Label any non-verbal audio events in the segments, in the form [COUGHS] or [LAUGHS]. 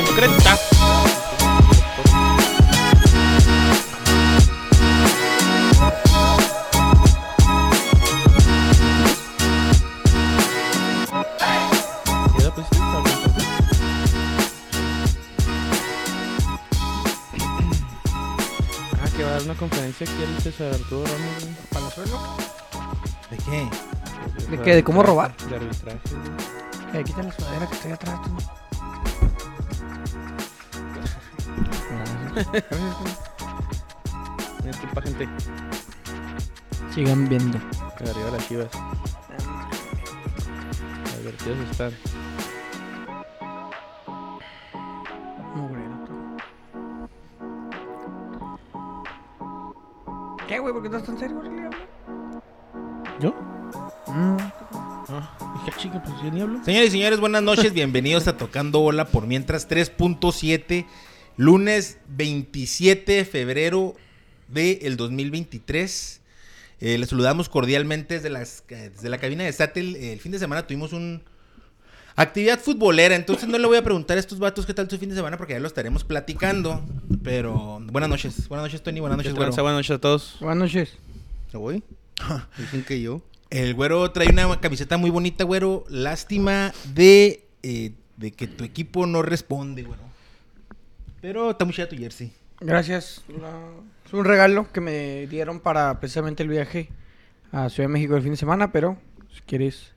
concreta. Ah, que va a dar una conferencia aquí el César Arturo Ramos. ¿Palazuelo? ¿De qué? ¿De qué? ¿De cómo robar? De arbitraje. Eh, quita la sudadera que estoy atrás. tú. Disculpa, gente. Sigan viendo. Arriba las chivas. Advertidos están. ¿Qué, güey? ¿Por qué estás tan serio, Aurelio? ¿Yo? Mm. Ah, dije, chica, pues yo ni hablo. Señores y señores, buenas noches. Bienvenidos a Tocando Bola por Mientras 3.7, lunes 27 de febrero del 2023. Eh, les saludamos cordialmente desde, las, desde la cabina de Satel. El fin de semana tuvimos un actividad futbolera, entonces no le voy a preguntar a estos vatos qué tal su fin de semana porque ya lo estaremos platicando. Pero buenas noches, buenas noches Tony, buenas noches, ¿Qué güero. tranza? Buenas noches a todos. Buenas noches. ¿Me voy? [LAUGHS] Dicen que yo. El güero trae una camiseta muy bonita, güero. Lástima de, eh, de que tu equipo no responde, güero. Pero está muy chida tu jersey. Gracias. La- Es un regalo que me dieron para precisamente el viaje a Ciudad de México el fin de semana, pero si quieres,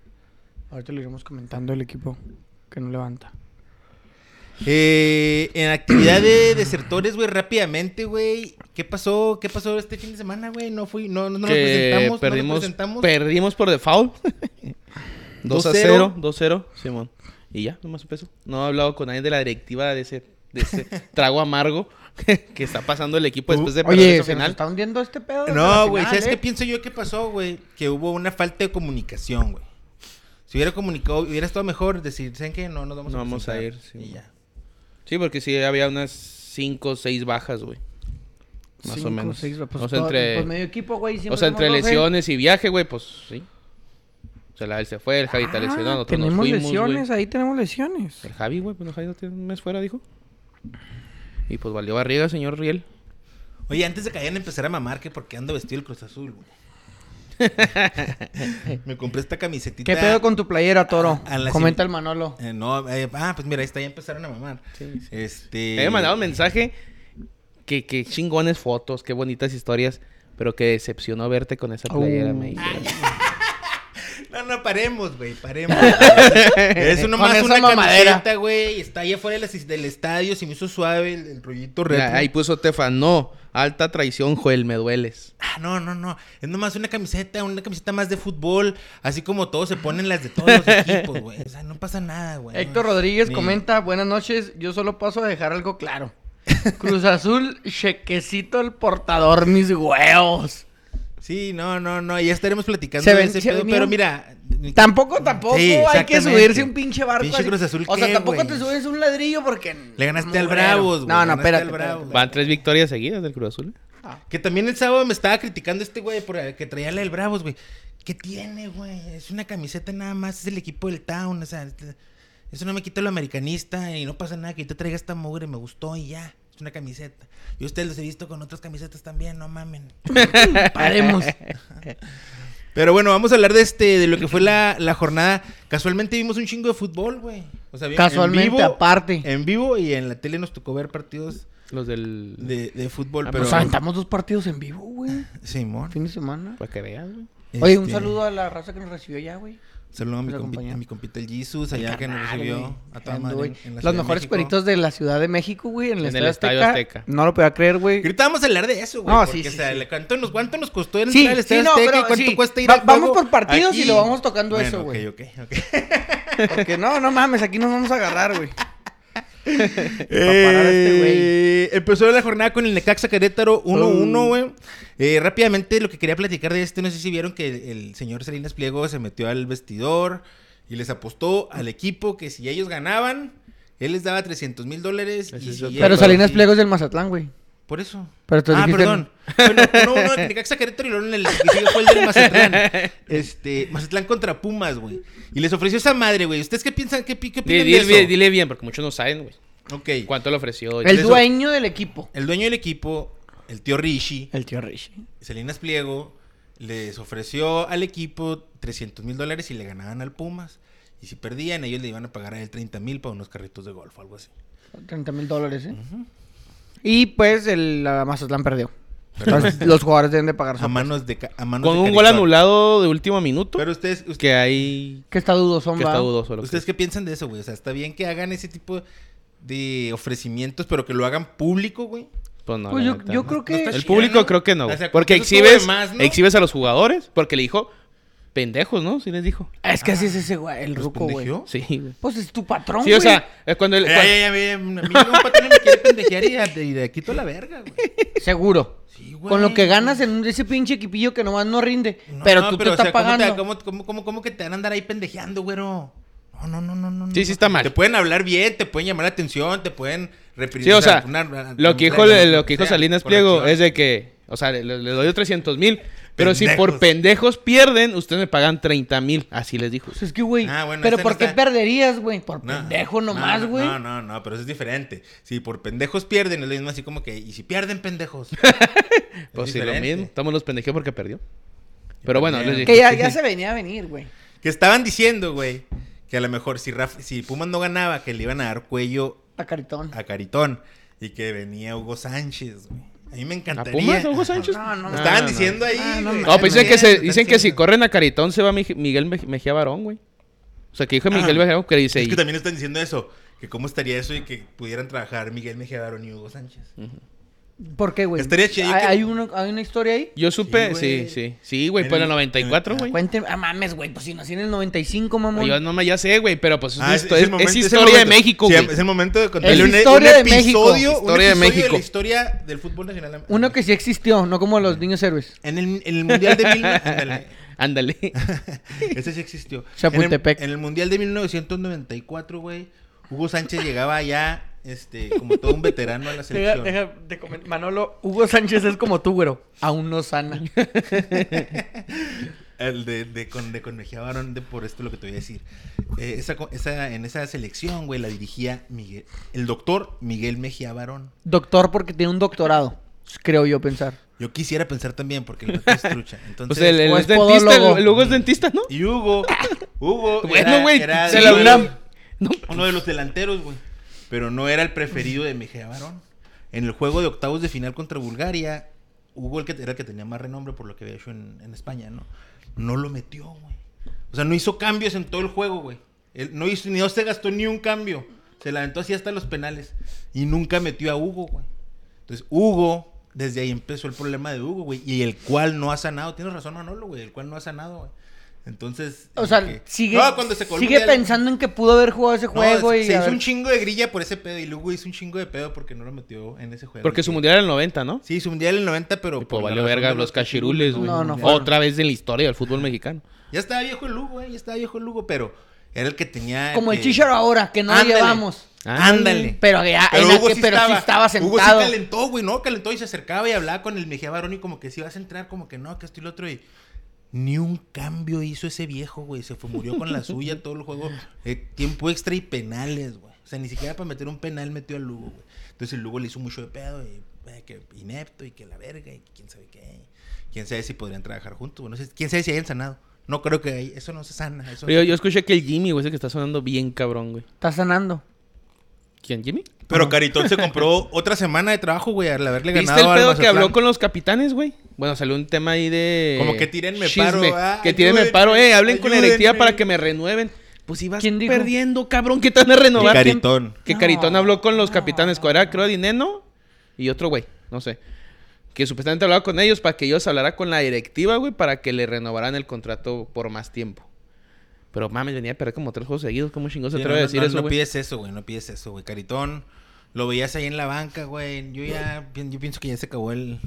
ahorita lo iremos comentando el equipo que no levanta. Eh, en actividad de desertores, güey, rápidamente, güey. ¿Qué pasó? ¿Qué pasó este fin de semana, güey? No fui, no, no nos presentamos, no perdimos, nos presentamos. perdimos por default. 2 a 0, 2 0, Simón. Y ya, nomás un peso. No he hablado con nadie de la directiva de ese, de ese [LAUGHS] trago amargo [LAUGHS] que está pasando el equipo después de perder Oye, esa ¿se nos final. está hundiendo este pedo? No, güey, final, ¿sabes eh? qué pienso yo que pasó, güey? Que hubo una falta de comunicación, güey. Si hubiera comunicado, hubiera estado mejor decir, ¿saben qué? No nos vamos No a vamos a presentar", ir, sí. Y ya. Sí, porque sí había unas 5 o 6 bajas, güey. Más Cinco, o menos. seis, pues, o sea, entre, pues medio equipo, güey. siempre o sea, entre doce. lesiones y viaje, güey, pues sí. O sea, la- él se fue, el Javi está Ah, lesionado, nosotros nos tenemos fuimos, lesiones, ahí tenemos lesiones. El Javi, güey, pues no, Javi no tiene un mes fuera, dijo. Y pues valió barriga, señor Riel. Oye, antes de que vayan a empezar a mamar, que porque ando vestido el Cruz Azul, güey. [LAUGHS] Me compré esta camisetita. ¿Qué pedo con tu playera, Toro? A Comenta el Manolo. Eh, no, eh, ah, pues mira, ahí está, ya empezaron a mamar. Sí, sí. Este. Me había mandado un mensaje que, que chingones fotos, qué bonitas historias, pero que decepcionó verte con esa playera, Oh. me dijo. No, no, paremos, güey, paremos. [LAUGHS] es una Con más una camiseta, güey. Está allá afuera del, estadio, se me hizo suave el, el rollito retro. Mira, ahí puso Tefa, no, alta traición, Joel, me dueles. Ah, no, no, no. Es nomás una camiseta, una camiseta más de fútbol. Así como todos se ponen las de todos los [LAUGHS] equipos, güey. O sea, no pasa nada, güey. Héctor Rodríguez Ni- comenta, buenas noches, yo solo paso a dejar algo claro. Cruz Azul, chequecito el portador, mis huevos. Sí, no, no, no. Ya estaremos platicando Se de ven- ese se pedo, venía Pero mira. Tampoco, tampoco Sí, hay que subirse un pinche barco. Pinche así. Cruz Azul, o sea, ¿qué, tampoco te subes un ladrillo porque... Le ganaste al. Bravos, güey. No, no, espérate. al espérate, Bravos. Van tres victorias seguidas del Cruz Azul. Que también el sábado me estaba criticando este güey por que traía la del Bravos, güey. ¿Qué tiene, güey? Es una camiseta nada más, es el equipo del Town, o sea, este- eso no me quita lo americanista y no pasa nada que yo te traiga esta mugre, me gustó y ya. Es una camiseta. Y ustedes los he visto con otras camisetas también, no mamen. [LAUGHS] Paremos. [LAUGHS] Pero bueno, vamos a hablar de este, de lo que fue la, la jornada. Casualmente vimos un chingo de fútbol, güey. O sea, Casualmente, en vivo, aparte. En vivo y en la tele nos tocó ver partidos Los del... de, de fútbol, Ah, pero... Nos aventamos dos partidos en vivo, güey. Simón. Fin de semana. Para que veas, güey. Oye, un Este, saludo a la raza que nos recibió ya, güey. Saludo a mi, a mi compita el Jesus, allá que nos recibió a toda Ando, madre güey. en- en la Los de mejores México. peritos de la Ciudad de México, güey, en el, En el Estadio, Azteca. Azteca. No lo podía creer, güey. Ahorita vamos a hablar de eso, güey. No, porque, sí, o sí, sea, sí. le- ¿cuánto, nos, ¿cuánto nos costó el Sí, entrar al sí, Estadio no, Azteca pero y cuánto sí. cuesta ir Va- al vamos juego por partidos y lo vamos tocando Bueno, eso, ok, güey. ok, ok. [LAUGHS] Porque no, no mames, aquí nos vamos a agarrar, güey. [LAUGHS] parar a este güey. Eh, empezó la jornada con el Necaxa Querétaro 1-1, güey. Eh, rápidamente, lo que quería platicar de este, no sé si vieron que el, el señor Salinas Pliego se metió al vestidor y les apostó al equipo que si ellos ganaban, él les daba 300 mil dólares. Pero Salinas. Pliego es del Mazatlán, güey. Por eso. Pero tú ah, dijiste- perdón. Bueno, uno, uno de Necaxa Querétaro y luego en el que fue el del Mazatlán. [LAUGHS] Este, Mazatlán contra Pumas, güey. Y les ofreció esa madre, güey. ¿Ustedes qué piensan? ¿Qué, pi- qué Dile, opinan de dile- eso? dile bien, porque muchos no saben, güey. Ok. ¿Cuánto le ofreció? El dueño del equipo. El dueño del equipo, el tío Rishi, El tío Richie. Salinas Pliego, les ofreció al equipo 300 mil dólares y le ganaban al Pumas. Y si perdían, ellos le iban a pagar a él 30 mil para unos carritos de golf o algo así. 30 mil dólares, ¿eh? Y pues el la Mazatlán perdió. Entonces, los jugadores deben de pagar su A manos de, ca- a manos Con de un gol anulado de último minuto. Pero ustedes, ustedes, que hay... Que está dudoso, Que va. está dudoso. lo que- ¿ustedes qué piensan de eso, güey? O sea, está bien que hagan ese tipo de ofrecimientos, pero que lo hagan público, güey. Pues no, Pues la yo- neta, yo no. creo que- está El chido, público ¿no? creo que no. O güey. sea, porque eso estuvo de exhibes, más, ¿no? exhibes a los jugadores. Porque le dijo pendejos, ¿no? Sí les dijo. Es que así es ese güey, el ¿Los ruco, güey. Sí, güey. Pues es tu patrón, Sí, o güey. sea, es cuando el... Ya, ya, ya, a mí un patrón me quiere pendejear y de, y de quito la verga, güey. Seguro. Sí, güey. Con lo que ganas en ese pinche equipillo que nomás no rinde. No, pero no, tú te o estás sea, ¿cómo te- pagando. ¿cómo, cómo, cómo, cómo que te van a andar ahí pendejeando, güero? No, no, no, no, no. Sí, no. sí está mal. Te pueden hablar bien, te pueden llamar la atención, te pueden reprimir. Sí, o sea, una- una- lo que dijo, una- lo que dijo sea, Salinas Pliego corrección. es de que, o sea, le, le doy 300 mil, pero si por pendejos pierden, ustedes me pagan 30 mil, así les dijo. Pues es que, güey. Ah, bueno, pero ¿por no qué está- perderías, güey? Por No, pendejo no, nomás, no, güey. No, no, no, pero eso es diferente. Si por pendejos pierden, es lo mismo así como que, ¿y si pierden pendejos? [LAUGHS] Pues Es sí, lo diferente. mismo. Estamos los pendejos porque perdió. Pero bueno, les Que dije. ya, ya se venía a venir, güey. Que estaban diciendo, güey, que a lo mejor si, Raf- si Pumas no ganaba, que le iban a dar cuello A caritón. a Caritón y que venía Hugo Sánchez, güey. A mí me ¿A encantaría. Pumas, Hugo Sánchez? No, no, no. estaban no. diciendo ahí. Ah, no. No, pues dicen que, se, dicen que si corren a Caritón se va Miguel Mej- Mejía Barón, güey. O sea, que dijo Miguel Mejía Barón que dice... Es que también están diciendo eso. Que cómo estaría eso y que pudieran trabajar Miguel Mejía Barón y Hugo Sánchez. ¿Por qué, güey? Estaría chido ¿Hay, que- hay uno- ¿Hay una historia ahí? Yo supe, Sí, sí, sí. Sí, güey, En pues en el- el 94, en el- güey. Cuénteme. Ah, mames, güey. Pues si nací en el 95, mamón. Yo no me ya sé, güey, pero pues es, Ah, es- histo- es el es- momento- es es el historia de. México, Sí, güey. es el momento de contarle un, historia un de México. episodio, un Historia de México. la historia del fútbol nacional. Uno que sí existió, no como los niños héroes. En el, en el Mundial de mil... [LAUGHS] ándale. Ándale. [LAUGHS] Ese sí existió. Chapultepec. En el, en el Mundial de 1994, güey, Hugo Sánchez llegaba ya, este, como todo un veterano a la selección. de Manolo, Hugo Sánchez es como tú, güero. Aún no sana. [LAUGHS] El de, de con, de con Mejía Barón, de por esto lo que te voy a decir. Eh, esa, en esa selección, güey, la dirigía Miguel, el doctor Miguel Mejía Barón. Doctor porque tiene un doctorado. Creo yo pensar. Yo quisiera pensar también, porque el vato es trucha. [LAUGHS] Entonces, Pues el, es dentista, el Hugo es dentista, ¿no? Y Hugo, Hugo [LAUGHS] Bueno, era- güey, de la los- UNAM. No. uno de los delanteros, güey. Pero no era el preferido de Mejía Barón. En el juego de octavos de final contra Bulgaria, Hugo el que, era el que tenía más renombre por lo que había hecho en, en España, ¿no? No lo metió, güey. O sea, no hizo cambios en todo el juego, güey. Él no hizo, ni no se gastó ni un cambio. Se la aventó así hasta los penales. Y nunca metió a Hugo, güey. Entonces, Hugo, desde ahí empezó el problema de Hugo, güey. Y el cual no ha sanado. Tienes razón, Manolo, güey. El cual no ha sanado, güey. Entonces. O sea, que- sigue, No, cuando se coló el sigue pensando en que pudo haber jugado ese juego se, y se hizo ver- un chingo de grilla por ese pedo y luego hizo un chingo de pedo porque no lo metió en ese juego. Porque su que- mundial era el 90, ¿no? Sí, su mundial en el 90, pero... Y pues valió verga los cachirules, güey. No. Otra vez en la historia del fútbol mexicano. Ya estaba viejo el Lugo, güey, ya estaba viejo el Lugo, pero era el que tenía... Como el que- Chicharo ahora, que no lo Ándale. llevamos. Ándale. Pero ya, Pero Hugo que- sí pero sí estaba, estaba Hugo sí sentado. calentó, güey, ¿no? Calentó y se acercaba y hablaba con el Mejía Barón y como que si vas a entrar, como que no, que esto y lo otro y... Ni un cambio hizo ese viejo, güey. Se fue, murió con la suya todo el juego. Eh, tiempo extra y penales, güey. O sea, ni siquiera para meter un penal metió al Lugo, güey. Entonces el Lugo le hizo mucho de pedo y eh, que inepto y que la verga y quién sabe qué. Quién sabe si podrían trabajar juntos, güey. No sé, quién sabe si hayan sanado. No creo que hay- eso no se sana. Eso Pero yo, yo escuché que el Jimmy, güey, ese que está sonando bien cabrón, güey. Está sanando. ¿Quién, Jimmy? Pero Caritón se compró [LAUGHS] otra semana de trabajo, güey, al haberle ¿Viste ganado el al pedo que habló con los capitanes, güey? Bueno, salió un tema ahí de... Como que tírenme chisme. paro, ah, Que tírenme ayúdenme, paro, eh. Hablen con la directiva para que me renueven. Pues ibas ¿Quién dijo? perdiendo, cabrón. ¿Qué te van a renovar? Que Caritón. Que No, Caritón habló con los no. capitanes. ¿Cuál era? Creo Dineno y otro güey. No sé. Que supuestamente hablaba con ellos para que ellos hablaran con la directiva, güey, para que le renovaran el contrato por más tiempo. Pero mames, venía a perder como tres juegos seguidos. ¿Cómo chingón se Sí, atreve no, a decir no, eso, no pides eso, güey, no pides eso, güey. Caritón, lo veías ahí en la banca, güey. Yo ya, yo pienso que ya se acabó el...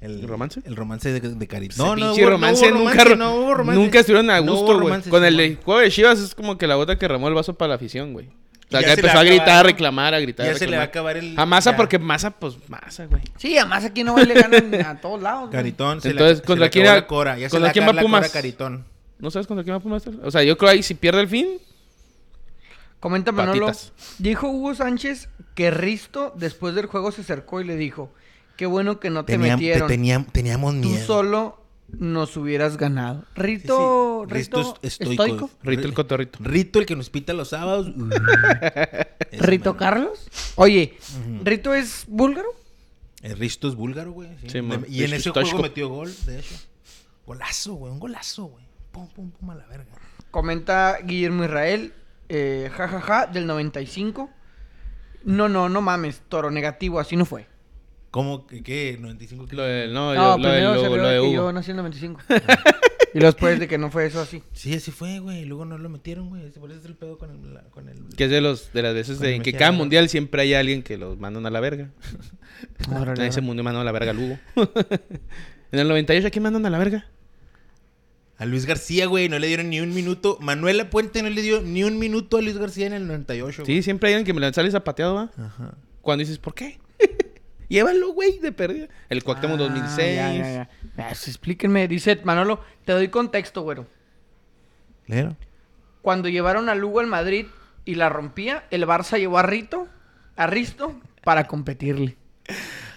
¿El romance? El romance de, de Caritón. No, no, romance, nunca, no hubo romance. nunca estuvieron a No hubo gusto, güey. romance, Con el juego de Chivas es como que la gota que remó el vaso para la afición, güey. O sea, ya que se empezó a a gritar, acabar, a ¿no? reclamar, a gritar, Ya a se le va a acabar el... A Masa, ya. porque Masa, pues Masa, güey. Sí, además aquí no le ganan a todos lados. güey. Caritón, se Entonces, le, se ¿contra le quién acabó era- la cora. Ya se contra a quién va la cora Pumas? a Caritón. ¿No sabes contra quién va Pumas? O sea, yo creo ahí si pierde el fin. Comenta Manolo. Patitas. Dijo Hugo Sánchez que Risto después del juego se acercó y le dijo, qué bueno que no te Teníam- te metieron. teníam- teníamos Tú miedo. solo nos hubieras ganado. Sí, Rito, sí. Rito, es estoico. Rito el cotorrito. Rito el que nos pita los sábados. [LAUGHS] Ese Rito mero. Carlos. Oye, Ujú. ¿Rito es búlgaro? El Risto es búlgaro, güey. sí. Sí, man. y en ese juego metió gol, de hecho. Golazo, güey. Un golazo, güey. Pum, pum, pum a la verga. Comenta Guillermo Israel, eh, jajaja, del 95. No, no, no mames, toro negativo, así no fue. ¿Cómo? que ¿Qué? ¿95 Lo de, no, No, yo- lo de, primero lo- se lo vio de que Hugo. yo nací en el 95. y después de que no fue eso así. Sí, así fue, güey. Y luego no lo metieron, güey. Por eso es el pedo con el... la- Con el... Que es de los de las veces de en que cada mundial siempre hay alguien que los mandan a la verga. [LAUGHS] En ese mundial mandan a la verga al Hugo. [LAUGHS] en el 98, ¿a quién mandan a la verga? A Luis García, güey, no le dieron ni un minuto. Manuela Puente no le dio ni un minuto a Luis García en el 98. Sí, siempre hay alguien que me lo sale zapateado, ¿va? Ajá. Cuando dices, ¿por qué? [LAUGHS] Llévalo, güey, de pérdida. El Cuauhtémoc Ah, 2006. ya, ya, ya. Explíquenme, dice Manolo, te doy contexto, güero. ¿Lero? Cuando llevaron a Lugo al Madrid y la rompía, el Barça llevó a Rito, a Risto, para competirle.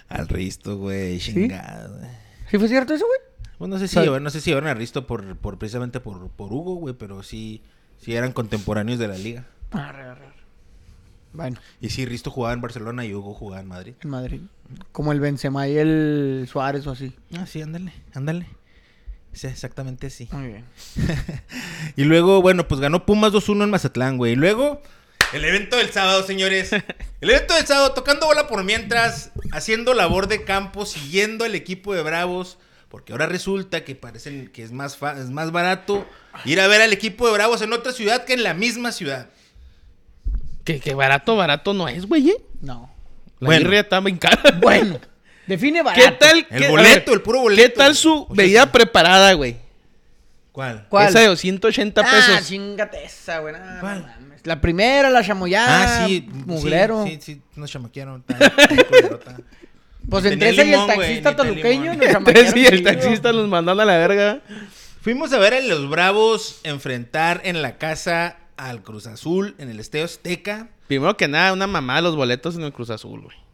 Al Risto, güey. Chingado, güey. ¿Sí fue cierto eso, güey? Pues no sé si sea- llevaron, no sé si llevaron a Risto por, por precisamente por, por Hugo, güey, pero sí, sí eran contemporáneos de la liga. Arre, arre. Bueno, Y sí, Risto jugaba en Barcelona y Hugo jugaba en Madrid. en Madrid. Como el Benzema y el Suárez o así. Ah, sí, ándale, ándale. Sí, exactamente así. Muy bien. [LAUGHS] y luego, bueno, pues ganó Pumas 2-1 en Mazatlán, güey. Y luego, el evento del sábado, señores. [LAUGHS] El evento del sábado, tocando bola por mientras, haciendo labor de campo, siguiendo al equipo de Bravos. Porque ahora resulta que parecen que es más, fa- es más barato ir a ver al equipo de Bravos en otra ciudad que en la misma ciudad. Que, que barato, barato no es, güey, ¿eh? No. La Bueno. birria está bien cara. [LAUGHS] Bueno, define barato. ¿Qué tal? El qué- boleto, ver, el puro boleto. ¿Qué tal su bebida preparada, güey? ¿Cuál? ¿Cuál? Esa de 280 Ah, pesos. chingate esa, güey. no, no ¿Cuál? mames. La primera, la chamoyada. Ah, sí. Mugrero. Sí, sí, sí, nos chamaquearon. [LAUGHS] Pues entre esa y el taxista tenía toluqueño nos chamaquearon sí, el taxista nos mandan a la verga. Fuimos a ver a los Bravos enfrentar en la casa al Cruz Azul en el Estadio Azteca. Primero que nada, una mamá los boletos en el Cruz Azul, güey.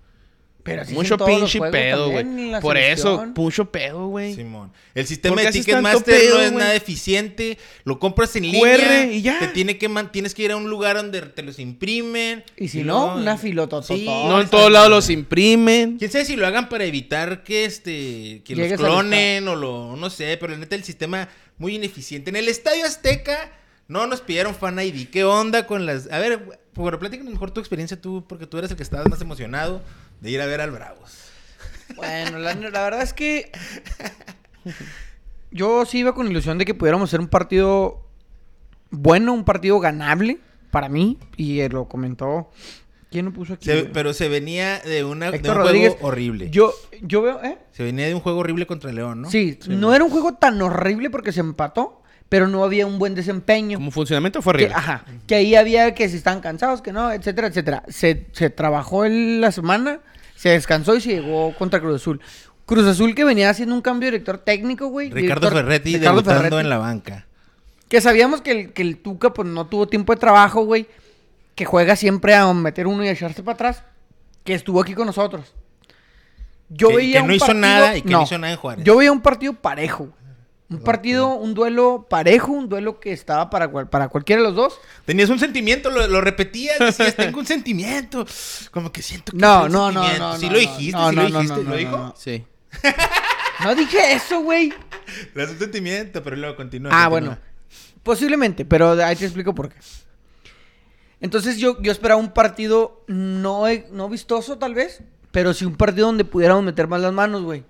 Pero así Mucho pinche pedo, güey. Por eso, mucho pedo, güey. Simón. El sistema ¿Por qué de Ticketmaster pedo, no es nada eficiente. Lo compras en QR línea. y ya. Te tiene que man- tienes que ir a un lugar donde te los imprimen. Y si no, una filotototota. Sí, No en todos lados los imprimen. Quién sabe si lo hagan para evitar que este que Llegues los clonen o lo no sé, pero la neta el sistema muy ineficiente. En el Estadio Azteca no nos pidieron fan ID. ¿Qué onda con las A ver, bueno, platícanos mejor tu experiencia tú porque tú eres el que estabas más emocionado de ir a ver al Bravos. Bueno, la, la verdad es que yo sí iba con ilusión de que pudiéramos hacer un partido bueno, un partido ganable para mí. Y lo comentó. ¿Quién lo puso aquí? Se- pero se venía de una de Héctor un Rodríguez. juego horrible. Yo, yo veo, ¿eh? Se venía de un juego horrible contra León, ¿no? Sí, no era un juego tan horrible porque se empató, pero no había un buen desempeño. Como funcionamiento fue Que, horrible. ajá, que ahí había que si estaban cansados, que no, etcétera, etcétera. Se, se trabajó el- la semana, se descansó y se llegó contra Cruz Azul. Cruz Azul que venía haciendo un cambio de director técnico, güey. Ricardo director- Ferretti Ricardo debutando Ferretti, en la banca. Que sabíamos que el, que el Tuca pues no tuvo tiempo de trabajo, güey. Que juega siempre a meter uno y a echarse para atrás. Que estuvo aquí con nosotros. Yo Que- veía que no un hizo partido- nada y que no hizo nada en Juárez. Yo veía un partido parejo. Un partido, un duelo parejo, un duelo que estaba para, cual- para cualquiera de los dos. Tenías un sentimiento, lo, lo repetías, decías, tengo un sentimiento. Como que siento que No, no, no, no, Sí lo dijiste, No, sí no, lo dijiste. ¿Lo dijo? no. Sí. [LAUGHS] No dije eso, güey. Es un sentimiento, pero luego continúa. Ah, continúa. bueno. Posiblemente, pero ahí te explico por qué. Entonces yo, yo esperaba un partido no, no vistoso, tal vez, pero sí un partido donde pudiéramos meter más las manos, güey.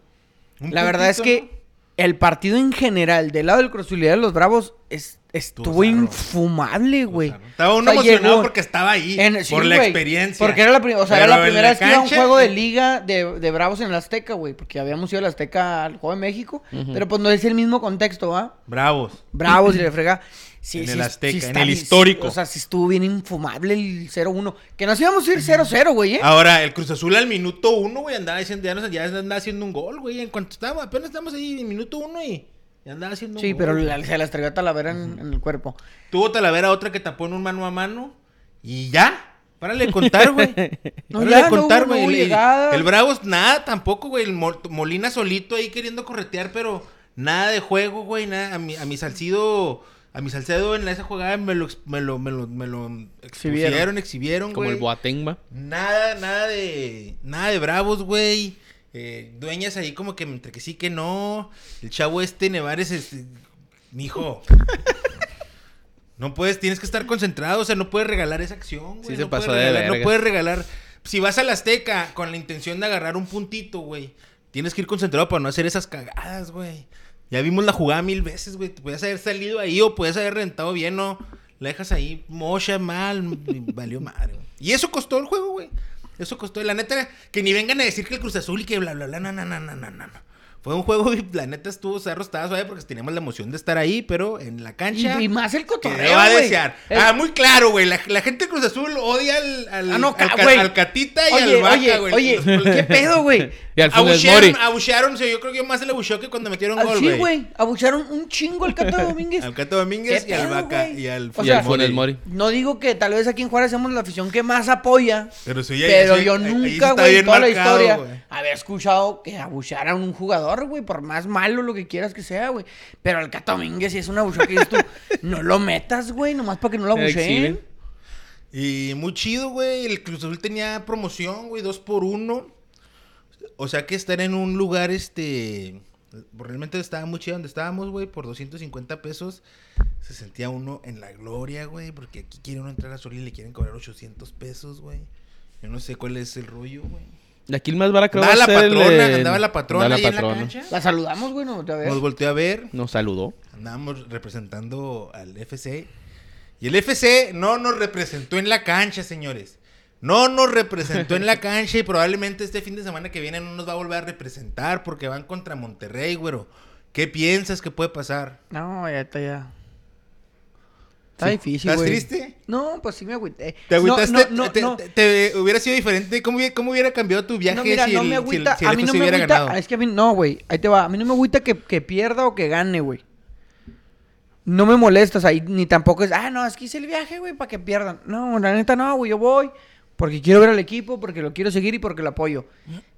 La verdad es que el partido en general, del lado del Cruz de los Bravos, es- estuvo infumable, güey. Estaba uno O sea, emocionado llegó- porque estaba ahí. En- sí, por la experiencia. Porque era la, o sea, era la primera vez que iba a un juego de liga de, de Bravos en el Azteca, güey. Porque habíamos ido al Azteca al Juego de México. Pero pues no es el mismo contexto, ¿va? Bravos. Bravos y [CLEARS THROAT] le frega. Sí, En sí, el Azteca, sí en el histórico. sí, o sea, sí estuvo bien infumable el 0-1. Que nos íbamos a ir 0-0, güey, ¿eh? Ahora, el Cruz Azul al minuto uno, güey, andaba haciendo, ya, nos- ya andaba haciendo un gol, güey. En cuanto estábamos, apenas estamos ahí en minuto uno y ya andaba haciendo sí, pero la- se las traía Talavera en, en el cuerpo. Tuvo Talavera otra que tapó en un mano a mano. Y ya. Párale de contar, güey. [LAUGHS] No, Párale de no contar, güey. no el, el- el Bravos, nada tampoco, güey. El Mo- Molina solito ahí queriendo corretear, pero nada de juego, güey. Nada. A mi, a mi Salcido. A mi Salcedo en esa jugada me lo, ex- me lo, me lo, me lo expusieron, exhibieron, Como güey. el Boateng, va. Nada, nada de. Nada de bravos, güey. Eh, dueñas ahí como que entre que sí que no. El chavo este Nevares es. Mijo. no puedes, tienes que estar concentrado. O sea, no puedes regalar esa acción, güey. Sí se no pasó puedes de regalar, No puedes regalar. Si vas al Azteca con la intención de agarrar un puntito, güey. Tienes que ir concentrado para no hacer esas cagadas, güey. Ya vimos la jugada mil veces, güey. Te Podías haber salido ahí o podías haber rentado bien, ¿no? La dejas ahí mocha, mal, valió madre, güey. Y eso costó el juego, güey. Eso costó. La neta, que ni vengan a decir que el Cruz Azul y que bla, bla, bla, no, no, no, no, no. Fue un juego, [LAUGHS] y la neta estuvo cerro, estaba suave porque teníamos la emoción de estar ahí, pero en la cancha. Y, y más el cotorreo, va a desear. El- Ah, muy claro, güey. La, la gente de Cruz Azul odia al, al, Ah, no, al, ca- al Catita y Oye, al Vaca, oye, güey. oye, [LAUGHS] ¿qué pedo, güey? Y al. Abuchearon, abuchearon, yo creo que yo más se le abucheó que cuando metieron gol, Así, güey. güey. Abucharon un chingo al Cato [LAUGHS] Domínguez. Al Cato Domínguez ¿Qué y al Vaca y al Funes Mori. No digo que tal vez aquí en Juárez somos la afición que más apoya. Pero, sí, ya- Pero sí, yo sí nunca, güey, toda la historia, había escuchado que abucharan a un jugador, güey, por más malo lo que quieras que sea, güey. Pero al Cato Domínguez, si es un abucheo que dices tú, [LAUGHS] no lo metas, güey, nomás para que no lo abucheen. Exhiben. Y muy chido, güey. El Cruz Azul tenía promoción, güey, dos por uno. O sea que estar en un lugar, este... Realmente estaba muy chido donde estábamos, güey, por 250 pesos. Se sentía uno en la gloria, güey, porque aquí quiere uno entrar a Sol y le quieren cobrar 800 pesos, güey. Yo no sé cuál es el rollo, güey. De aquí el más barato Andaba la va a ser el patrona, de- andaba la patrona andaba ahí la en la patrona. cancha. La saludamos, güey, no, a ver. Nos volteó a ver. Nos saludó. Andábamos representando al FC. Y el FC no nos representó en la cancha, señores. No nos representó en la [LAUGHS] cancha y probablemente este fin de semana que viene no nos va a volver a representar porque van contra Monterrey, güero. ¿Qué piensas que puede pasar? No, ya está ya. Está Sí. difícil, ¿Estás güey. triste? No, pues sí me agüité. ¿Te agüitaste? No, no, no, te, no. te- te- hubiera sido diferente? ¿Cómo, hubiera- cómo hubiera cambiado tu viaje No, mira, si, no el, me si el- agüita. si el a mí no me hubiera agüita. ganado? Es que a mí, no, güey. Ahí te va. A mí no me agüita que, que pierda o que gane, güey. No me molestas ahí, ni tampoco es, ah, no, es que hice el viaje, güey, para que pierdan. No, la neta no, güey, yo voy porque quiero ver al equipo, porque lo quiero seguir y porque lo apoyo.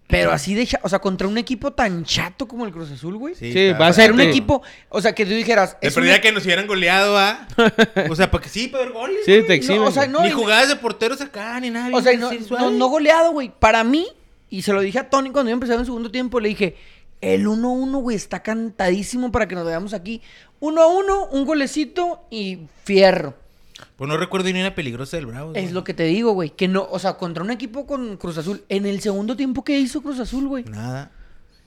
Pero así de, o sea, contra un equipo tan chato como el Cruz Azul, güey. Sí, Sí, va a O sea, era un Sí. equipo, o sea, que tú dijeras, es un perdida e- que nos hubieran goleado, ¿ah? [LAUGHS] O sea, para que sí, para ver goles. Sí, güey. te exhiben. o sea, no, ni y- jugadas de porteros acá, ni nada. O sea, no, no, no goleado, güey. Para mí, y se lo dije a Tony cuando yo empezaba en el segundo tiempo, le dije, el 1-1, güey, está cantadísimo para que nos veamos aquí. 1-1, un golecito y fierro. Pues no recuerdo ni una peligrosa del Bravo. Es lo que te digo, güey. Que no, o sea, contra un equipo con Cruz Azul. En el segundo tiempo, ¿qué hizo Cruz Azul, güey? Nada.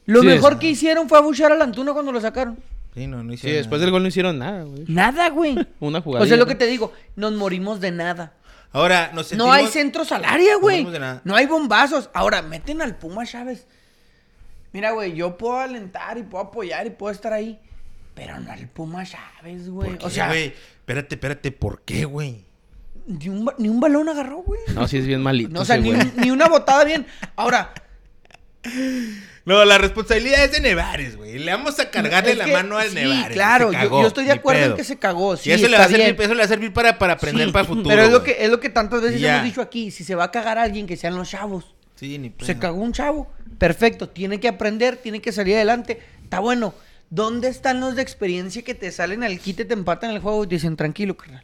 Lo Sí, mejor es- que hicieron fue abuchar a la Antuna cuando lo sacaron. Sí, no, no Sí, hicieron después nada. del gol no hicieron nada, güey. Nada, güey. [LAUGHS] Una O jugada. sea, es lo que te digo. Nos morimos de nada. Ahora, nos No hay sentimos- centros al área, güey. morimos de nada. No hay bombazos. Ahora, meten al Puma Chávez. Mira, güey, yo puedo alentar y puedo apoyar y puedo estar ahí. Pero no al Puma Chávez, güey. ¿Por qué, O sea, güey? Espérate, espérate, ¿por qué, güey? ni un, ni un balón agarró, güey. No, sí es bien malito. No, o sea, ni, un- ni una botada bien. Ahora, No, la responsabilidad es de Nevares, güey. Le vamos a cargarle es la mano al sí, Nevares. claro, yo- estoy de acuerdo en que se cagó. Sí, y eso le, va a servir, bien. eso le va a servir para, para aprender Sí, para el futuro. Pero es lo, que, es lo que tantas veces ya. hemos dicho aquí. Si se va a cagar a alguien, que sean los chavos. Sí, ni pedo. Se cagó un chavo. Perfecto. Tiene que aprender, tiene que salir adelante. Está bueno. ¿Dónde están los de experiencia que te salen al quite, te empatan el juego y te dicen, tranquilo, carnal?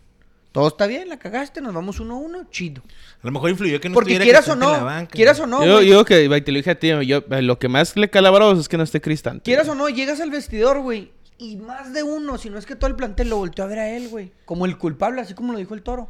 Todo está bien, la cagaste, nos vamos uno a uno, chido. A lo mejor influyó que no Porque estuviera quieras o Cristante en la no, banca, quieras o no, yo, güey. yo digo que, te lo dije a ti, yo, lo que más le cala a Bravos es que no esté Cristante. Quieras o no, llegas al vestidor, güey. Y más de uno, si no es que todo el plantel lo volteó a ver a él, güey. Como el culpable, así como lo dijo el toro.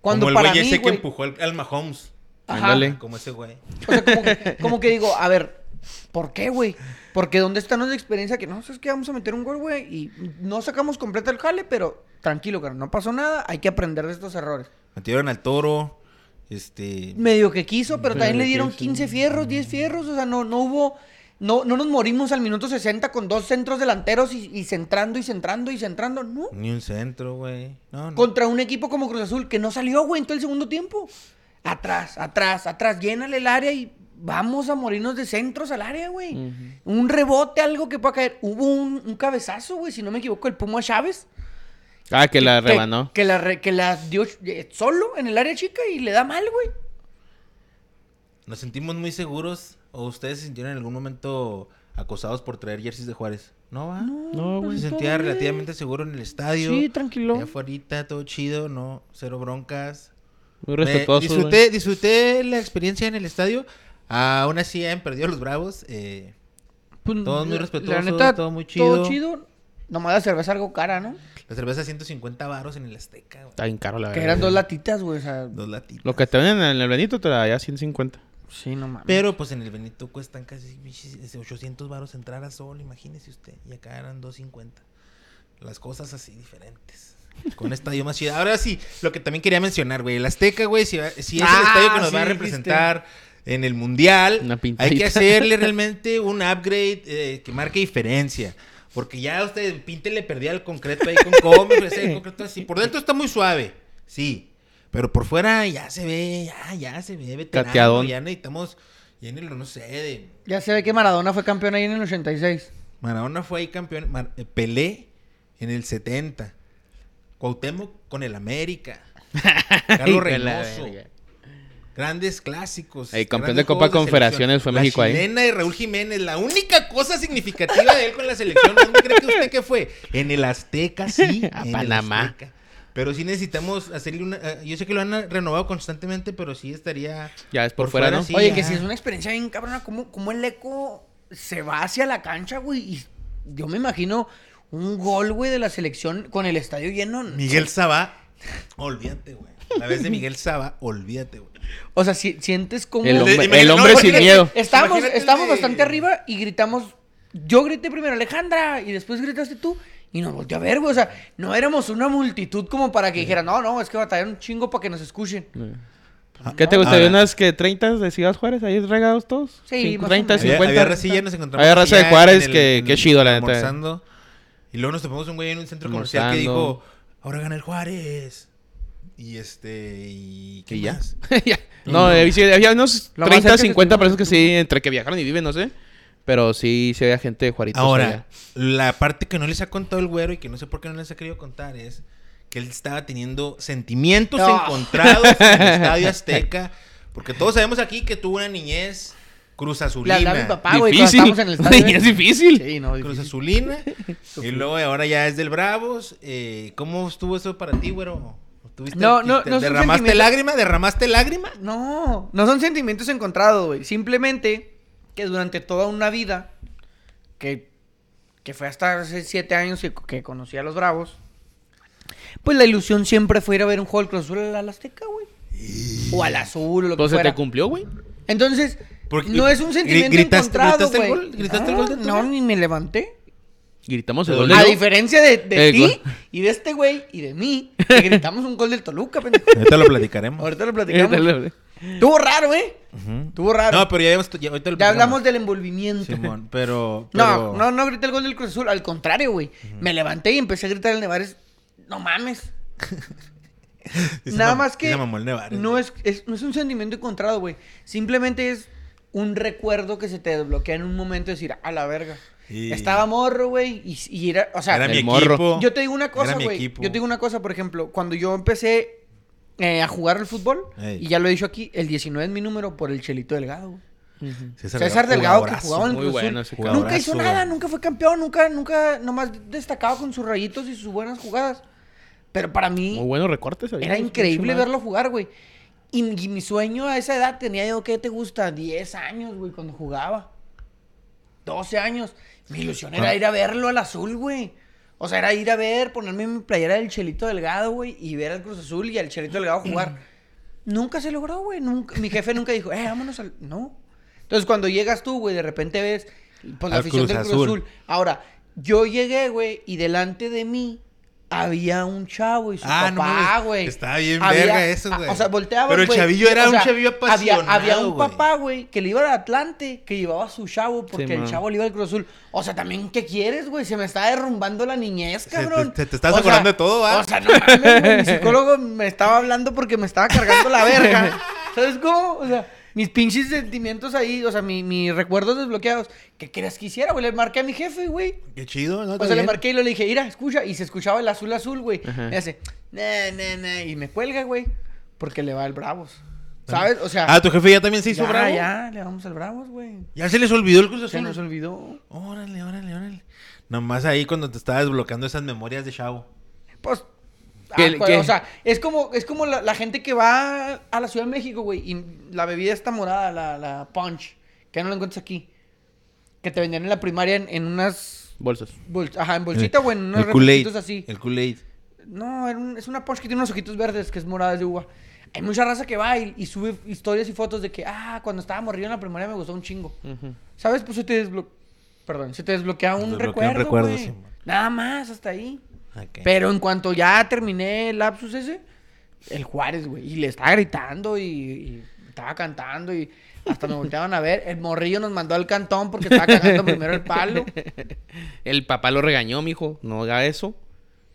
Cuando Como el para güey mí, ese que güey, empujó al, al Mahomes. Ajá. Ándale. Como ese güey. O sea, como que, como que digo, a ver, ¿por qué, güey? Porque ¿dónde están los de experiencia que no, es que vamos a meter un gol, güey? Y no sacamos completo el jale, pero tranquilo, cara, no pasó nada, hay que aprender de estos errores. Metieron al toro. Este. Medio que quiso, pero también le dieron quiso. 15 fierros, 10 fierros, o sea, no, no hubo... No, no nos morimos al minuto 60 con dos centros delanteros y, y centrando y centrando y centrando, no. Ni un centro, güey. No, no. Contra un equipo como Cruz Azul que no salió, güey, en todo el segundo tiempo. Atrás, atrás, atrás, llénale el área y vamos a morirnos de centros al área, güey. Un rebote, algo que pueda caer. Hubo un, un cabezazo, güey, si no me equivoco, el Puma Chávez. Ah, que la rebanó. Que la, re- que la dio eh, solo en el área chica y le da mal, güey. Nos sentimos muy seguros. ¿O ustedes se sintieron en algún momento acosados por traer jerseys de Juárez? No, va. No, güey. Se sentía relativamente seguro en el estadio. Sí, tranquilo. Allá afuera, todo chido, no, cero broncas. Muy Me- respetuoso. disfruté, disfruté la experiencia en el estadio. Aún así han perdido los bravos. eh, Pues, Todos muy respetuosos, la neta, todo muy Todo chido. chido. Nomás la cerveza algo cara, ¿no? la cerveza 150 varos en el Azteca. güey. Está bien caro, la Que verdad. eran dos latitas, güey. O sea, Dos latitas. Lo que te venden en el Benito te la da ya 150. sí, no mames. Pero pues en el Benito cuestan casi bichis, 800 varos entrar a sol, imagínese usted. Y acá eran 250. Las cosas así diferentes. Con estadio más chido. Ahora sí, lo que también quería mencionar, güey. El Azteca, güey, si, va- si es Ah, el estadio que nos sí, va a dijiste. En el Mundial, Una hay que hacerle [LAUGHS] realmente un upgrade eh, que marque diferencia. Porque ya usted píntele perdía el concreto ahí con [LAUGHS] Comer, ese concreto así. Por dentro está muy suave, sí. Pero por fuera ya se ve, ya, ya se ve veterano. Cateadón. Ya necesitamos, ya en el, no sé, de... Ya se ve que Maradona fue campeón ahí en el 86. Maradona fue ahí campeón, Mar- eh, Pelé en el 70. Cuauhtémoc con el América. [LAUGHS] Carlos Reynoso. Grandes clásicos. El campeón de Copa de Confederaciones fue la México ahí. chilena de Raúl Jiménez, la única cosa significativa de él con la selección. ¿Dónde cree que usted que fue? En el Azteca, sí. [LAUGHS] A en el Panamá. Azteca. Pero sí necesitamos hacerle una... eh, yo sé que lo han renovado constantemente, pero sí estaría... Ya es por fuera, ¿no? sí, Oye, ya. que si es una experiencia bien cabrona, ¿cómo, cómo el eco se va hacia la cancha, güey? Y yo me imagino un gol, güey, de la selección con el estadio lleno. Miguel Sabá, olvídate, güey. La vez de Miguel Sabá, olvídate, güey. O sea, si, sientes como... El, hombre, no, porque- sin miedo. Estábamos, estábamos bastante arriba y gritamos. Yo grité primero Alejandra y después gritaste tú. Y nos volteó a ver, güey. O sea, no éramos una multitud como para que dijeran, no, no, es que batallar un chingo para que nos escuchen. ¿Qué te gustaría? ¿Unas que 30 de Ciudad Juárez ahí regados todos? Sí, Cinco- más o 30, menos. Había, 50. había racilla, nos encontramos. Había raza de Juárez que- qué chido, la neta. almorzando. Y luego nos topamos un güey en un centro comercial que dijo, ahora gana el Juárez. Y este, y ¿qué ¿Y ya? más? [LAUGHS] Ya. No, eh, sí, había unos Lo más 30, cerca que 50 tuvimos- personas que sí, entre que viajaron y viven, no sé. Pero sí, se había gente de Juaritos Ahora, allá. la parte que no les ha contado el güero y que no sé por qué no les ha querido contar es que él estaba teniendo sentimientos No. encontrados en el [LAUGHS] Estadio Azteca. Porque todos sabemos aquí que tuvo una niñez cruz Le azulina. hablaba a mi papá, güey, cuando difícil. estábamos en el [LAUGHS] estadio. es difícil. Sí, no, Cruz difícil. Azulina. y luego ahora ya es del Bravos. Eh, ¿Cómo estuvo eso para ti, güero? ¿Tuviste- No, no, te- no son ¿Derramaste sentimientos. lágrima? ¿Derramaste lágrima? No, no son sentimientos encontrados, güey. Simplemente que durante toda una vida, que, que fue hasta hace siete años que, que conocí a los Bravos, pues la ilusión siempre fue ir a ver un juego del Cruz Azul al Azteca, güey. O al Azul, o lo que Entonces fuera. te cumplió, güey. Entonces, Porque- no es un sentimiento gritaste- encontrado, gritaste el güey. gol, gritaste el no, gol de tu no, ni me levanté. Gritamos el gol de A diferencia de, ti y de este güey y de mí, [LAUGHS] que gritamos un gol del Toluca, pendejo. Ahorita lo platicaremos. Ahorita lo platicamos. Estuvo raro, ¿eh? Estuvo raro. No, pero ya, habíamos- ya ahorita lo Ya hablamos del envolvimiento. Simón, pero, No, pero- no, no grité el gol del Cruz Azul. Al contrario, güey. Me levanté y empecé a gritar el Nevares. No mames. [LAUGHS] Sí se Nada mam- más sí que se mamó el Nevares, no güey. es, es- no es un sentimiento encontrado, güey. Simplemente es un recuerdo que se te desbloquea en un momento de decir, a la verga. Y- Estaba morro, güey. Y, y era, o sea, Era mi morro. equipo. yo te digo una cosa, güey. Yo te digo una cosa, por ejemplo, cuando yo empecé eh, a jugar al fútbol, Ey. y ya lo he dicho aquí, el 19 es mi número por el Chelito Delgado, güey. César, César Delgado que jugaba en el bueno. Nunca hizo nada, nunca fue campeón, nunca, nunca, nomás destacaba con sus rayitos y sus buenas jugadas. Pero para mí Muy buenos recortes. era increíble verlo jugar, güey. Y, y mi sueño a esa edad tenía yo, ¿qué te gusta? 10 años, güey, cuando jugaba. 12 años. Mi ilusión era ir a verlo al azul, güey. O sea, era ir a ver, ponerme mi playera del Chelito Delgado, güey, y ver al Cruz Azul y al Chelito Delgado jugar. [CLEARS THROAT] nunca se logró, güey. Nunca, mi jefe nunca dijo, eh, vámonos al. No. Entonces, cuando llegas tú, güey, de repente ves pues, la afición Cruz del Cruz Azul. Azul. Ahora, yo llegué, güey, y delante de mí había un chavo y su Ah, papá, güey. Estaba bien Había- verga eso, ah, güey. O sea, volteaba, Pero el chavillo era o un chavillo había, había apasionado, un papá, güey, que le iba al Atlante, que llevaba a su chavo, porque Sí, el chavo le iba al Cruz Azul. O sea, también, ¿qué quieres, güey? Se me está derrumbando la niñez, cabrón. te- te estás O sea, de todo, ¿va? O sea, no mames, Mi psicólogo me estaba hablando porque me estaba cargando la verga. [LAUGHS] ¿Sabes cómo? O sea, mis pinches sentimientos ahí, o sea, mi- mis recuerdos desbloqueados. ¿Qué querías que hiciera, güey? Le marqué a mi jefe, güey. Qué chido, ¿no? O sea, le marqué y le dije, mira, escucha. Y se escuchaba el azul azul, güey. Ajá. Me hace, nah, nah, nah. Y me cuelga, güey. Porque le va al Bravos. ¿Sabes? O sea. Ah, tu jefe ya también se hizo ya, bravo. ya, le vamos al Bravos, güey. Ya se les olvidó el Cruz Se Azul. nos olvidó. Órale, órale, órale. Nomás ahí cuando te estaba desbloqueando esas memorias de Chavo. Pues. ¿Qué- ah, pues? O sea, es como, es como la, la gente que va a la Ciudad de México, güey, y la bebida está morada, la, la punch, que no la encuentras aquí. Que te vendían en la primaria en, en unas. Bolsas. bol- ajá, en bolsita o en unos refresquitos así. El Kool-Aid. No, era un- es una punch que tiene unos ojitos verdes, que es morada es de uva. Hay mucha raza que va y, y sube historias y fotos de que, ah, cuando estaba morrido en la primaria me gustó un chingo. ¿Sabes? Pues se te desbloquea. Perdón, se te desbloquea un un recuerdo. recuerdo, güey. sí. Nada más, hasta ahí. Pero en cuanto ya terminé el lapsus ese, el Juárez, güey. Y le estaba gritando y, y estaba cantando y hasta me [LAUGHS] volteaban a ver. El morrillo nos mandó al cantón porque estaba cagando primero el palo. [LAUGHS] El papá lo regañó, mijo. No haga eso.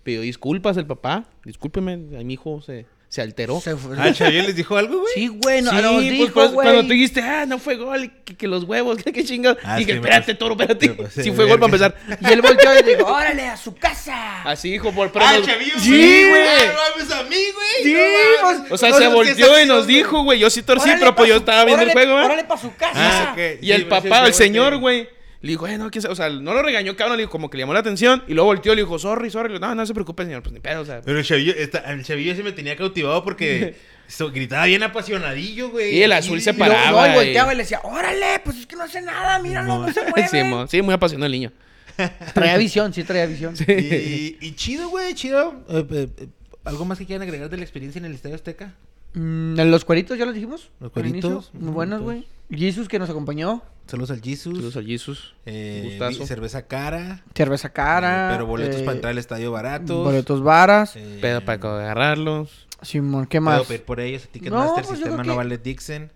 Pidió disculpas el papá. Discúlpeme, mi hijo se, se alteró. Se fue- Ah, Xavier les dijo algo, güey. Sí, güey, no, Sí, nos pues, dijo, pues, güey. cuando tú dijiste, ah, no fue gol, que, que los huevos, [LAUGHS] que qué chingados. Ah, dije, sí, espérate, toro, espérate. Sí fue gol para empezar. Y él volteó y dijo, órale, a su casa. Así dijo por pero Ah, Chavillo, Sí, güey. Ah, no a mí, güey. Sí, pues, O sea, No, se que volteó y nos güey. dijo, güey. Yo sí torcí, pero pues yo estaba viendo el juego, ¿eh? Órale para su casa. Ah. Y el Sí, papá, el sí, señor, güey, le dijo, eh, no, ¿quién sabe? o sea, no lo regañó, cabrón, le dijo como que le llamó la atención. Y luego volteó y le dijo, sorry, sorry. Le dijo, No, no se preocupe, señor, pues ni pedo, o sea. Pero el chavillo, esta- el chavillo se me tenía cautivado porque [LAUGHS] so- gritaba bien apasionadillo, güey. Y el azul se Y luego- paraba no, y volteaba y le decía, órale, pues es que no hace nada, míralo, no, se mueve. [LAUGHS] Sí, mo- sí, muy apasionado el niño. [LAUGHS] Traía visión, sí traía visión. Y, y chido, güey, chido. Eh, eh, eh, ¿Algo más que quieran agregar de la experiencia en el Estadio Azteca? Mm, los cueritos, ¿ya los dijimos? Los cueritos, Muy buenos, güey. Jesus que nos acompañó. Saludos al Jesus. Saludos a Jesus. Eh, cerveza cara. Cerveza cara. pero boletos eh, para entrar al estadio baratos. Boletos varas. Eh, Pedo para agarrarlos. Simón, ¿qué Puedo más? pedir por ellos. Ticketmaster, No, pues yo sistema creo no que- vale Dixon.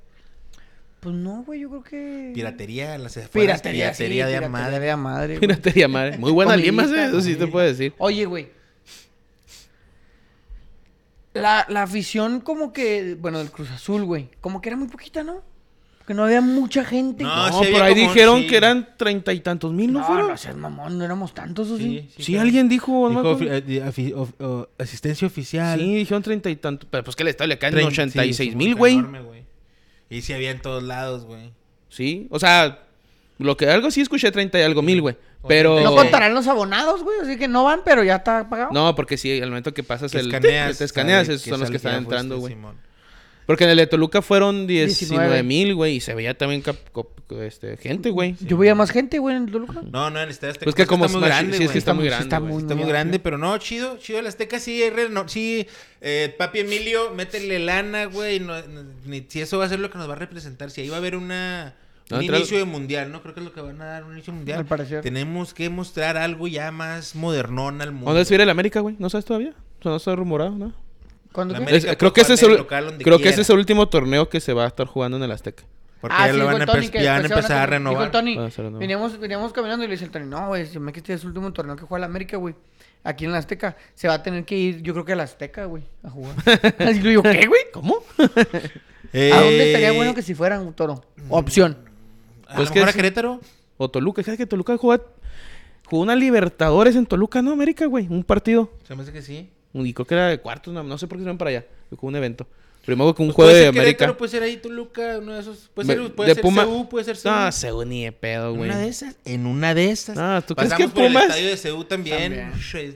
Pues no, güey, yo creo que... Piratería, las afueras, Piratería, sí, piratería de piratería madre. de madre. güey. Piratería madre. Muy buena limas, eh, eso sí te puedo decir. Oye, güey. La, la afición como que, bueno, del Cruz Azul, güey. Como que era muy poquita, ¿no? Que no había mucha gente. No, No, sí por ahí como- dijeron sí. que eran treinta y tantos mil, ¿no, no, fueron? no seas mamón, no éramos tantos, ¿o sí? Sí, claro. alguien dijo, Dijo ofi- eh, of- asistencia oficial. Sí, dijeron treinta y tantos. Pero pues que el estadio le caen ochenta y seis mil, güey. Y sí había en todos lados, güey. Sí, o sea, lo que algo sí escuché 30 y algo mil, güey. Pero. No contarán los abonados, güey, así que no van, pero ya está pagado. No, porque sí, al momento que pasas Que el. escaneas, te escaneas, sabe esos son los que están entrando, güey. Porque en el de Toluca fueron 19 19. mil, güey. Y se veía también cap- este, gente, güey. Yo veía más gente, güey, en el Toluca. No, no, en el Estadio Azteca. Pues que como está muy grande, sí, es que está muy grande, está muy, Está muy grande, pero no, chido, chido. El Azteca sí, reno- sí, eh, papi Emilio, métele lana, güey. No, no- ni si eso va a ser lo que nos va a representar. Si ahí va a haber una, No, un inicio de mundial, ¿no? Creo que es lo que van a dar, un inicio de mundial. Al parecer. Tenemos que mostrar algo ya más modernón al mundo. ¿Dónde es ir el América, güey? ¿No sabes todavía? O sea, no está rumorado, ¿no? Es- creo que ese es el el, local donde creo que ese quiera. es el último torneo que se va a estar jugando en el Azteca. Porque Ah, ya sí, lo van a, Tony ya van a empezar a renovar. Tony, Va a ser renovar. veníamos, veníamos caminando y le dice el Tony, no, güey, se me que este es el último torneo que juega el América, güey. Aquí en la Azteca. Se va a tener que ir, yo creo que a la Azteca, güey, a jugar. [LAUGHS] Así le digo, ¿qué, güey? ¿Cómo? Eh, [LAUGHS] ¿A dónde estaría bueno que si fueran, Toro? Opción. A Pues lo que mejor a Querétaro. O Toluca. ¿Sabes que Toluca jugó, jugó una Libertadores en Toluca, no? América, güey. Un partido. Se me hace que sí. Y creo que era de cuartos, no, no sé por qué se van para allá. Fue un evento. Primero con un Pues juego puede de América. Puede ser ahí Toluca, uno de esos. Puede Me- ser, puede de ser Puma- CU, puede ser CU. No, Seúl ni de pedo, En güey. una de esas. En una de esas. Ah, ¿tú crees Pasamos que por el Pumas? estadio de Seúl también.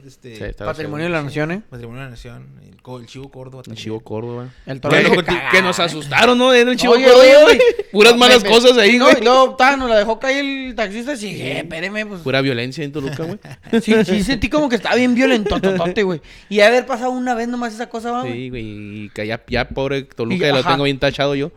Este, Sí, Patrimonio de la Nación, ¿eh? Patrimonio de la Nación. El, Chivo Córdoba. El. Chivo Córdoba. El Toro Que, nos asustaron, ¿no? En el Chivo Oye, Córdoba, güey. Puras No, malas me- me- cosas ahí, no, güey. luego, ta, nos la dejó caer el taxista y dije, eh, espéreme, pues. Pura violencia en Toluca, güey. [LAUGHS] Sí, sí sentí como que estaba bien violento, totote, güey. Y haber pasado una vez nomás esa cosa, güey. Sí, güey. Y que ya, ya pobre Toluca, Y- ya lo ajá. tengo bien tachado yo.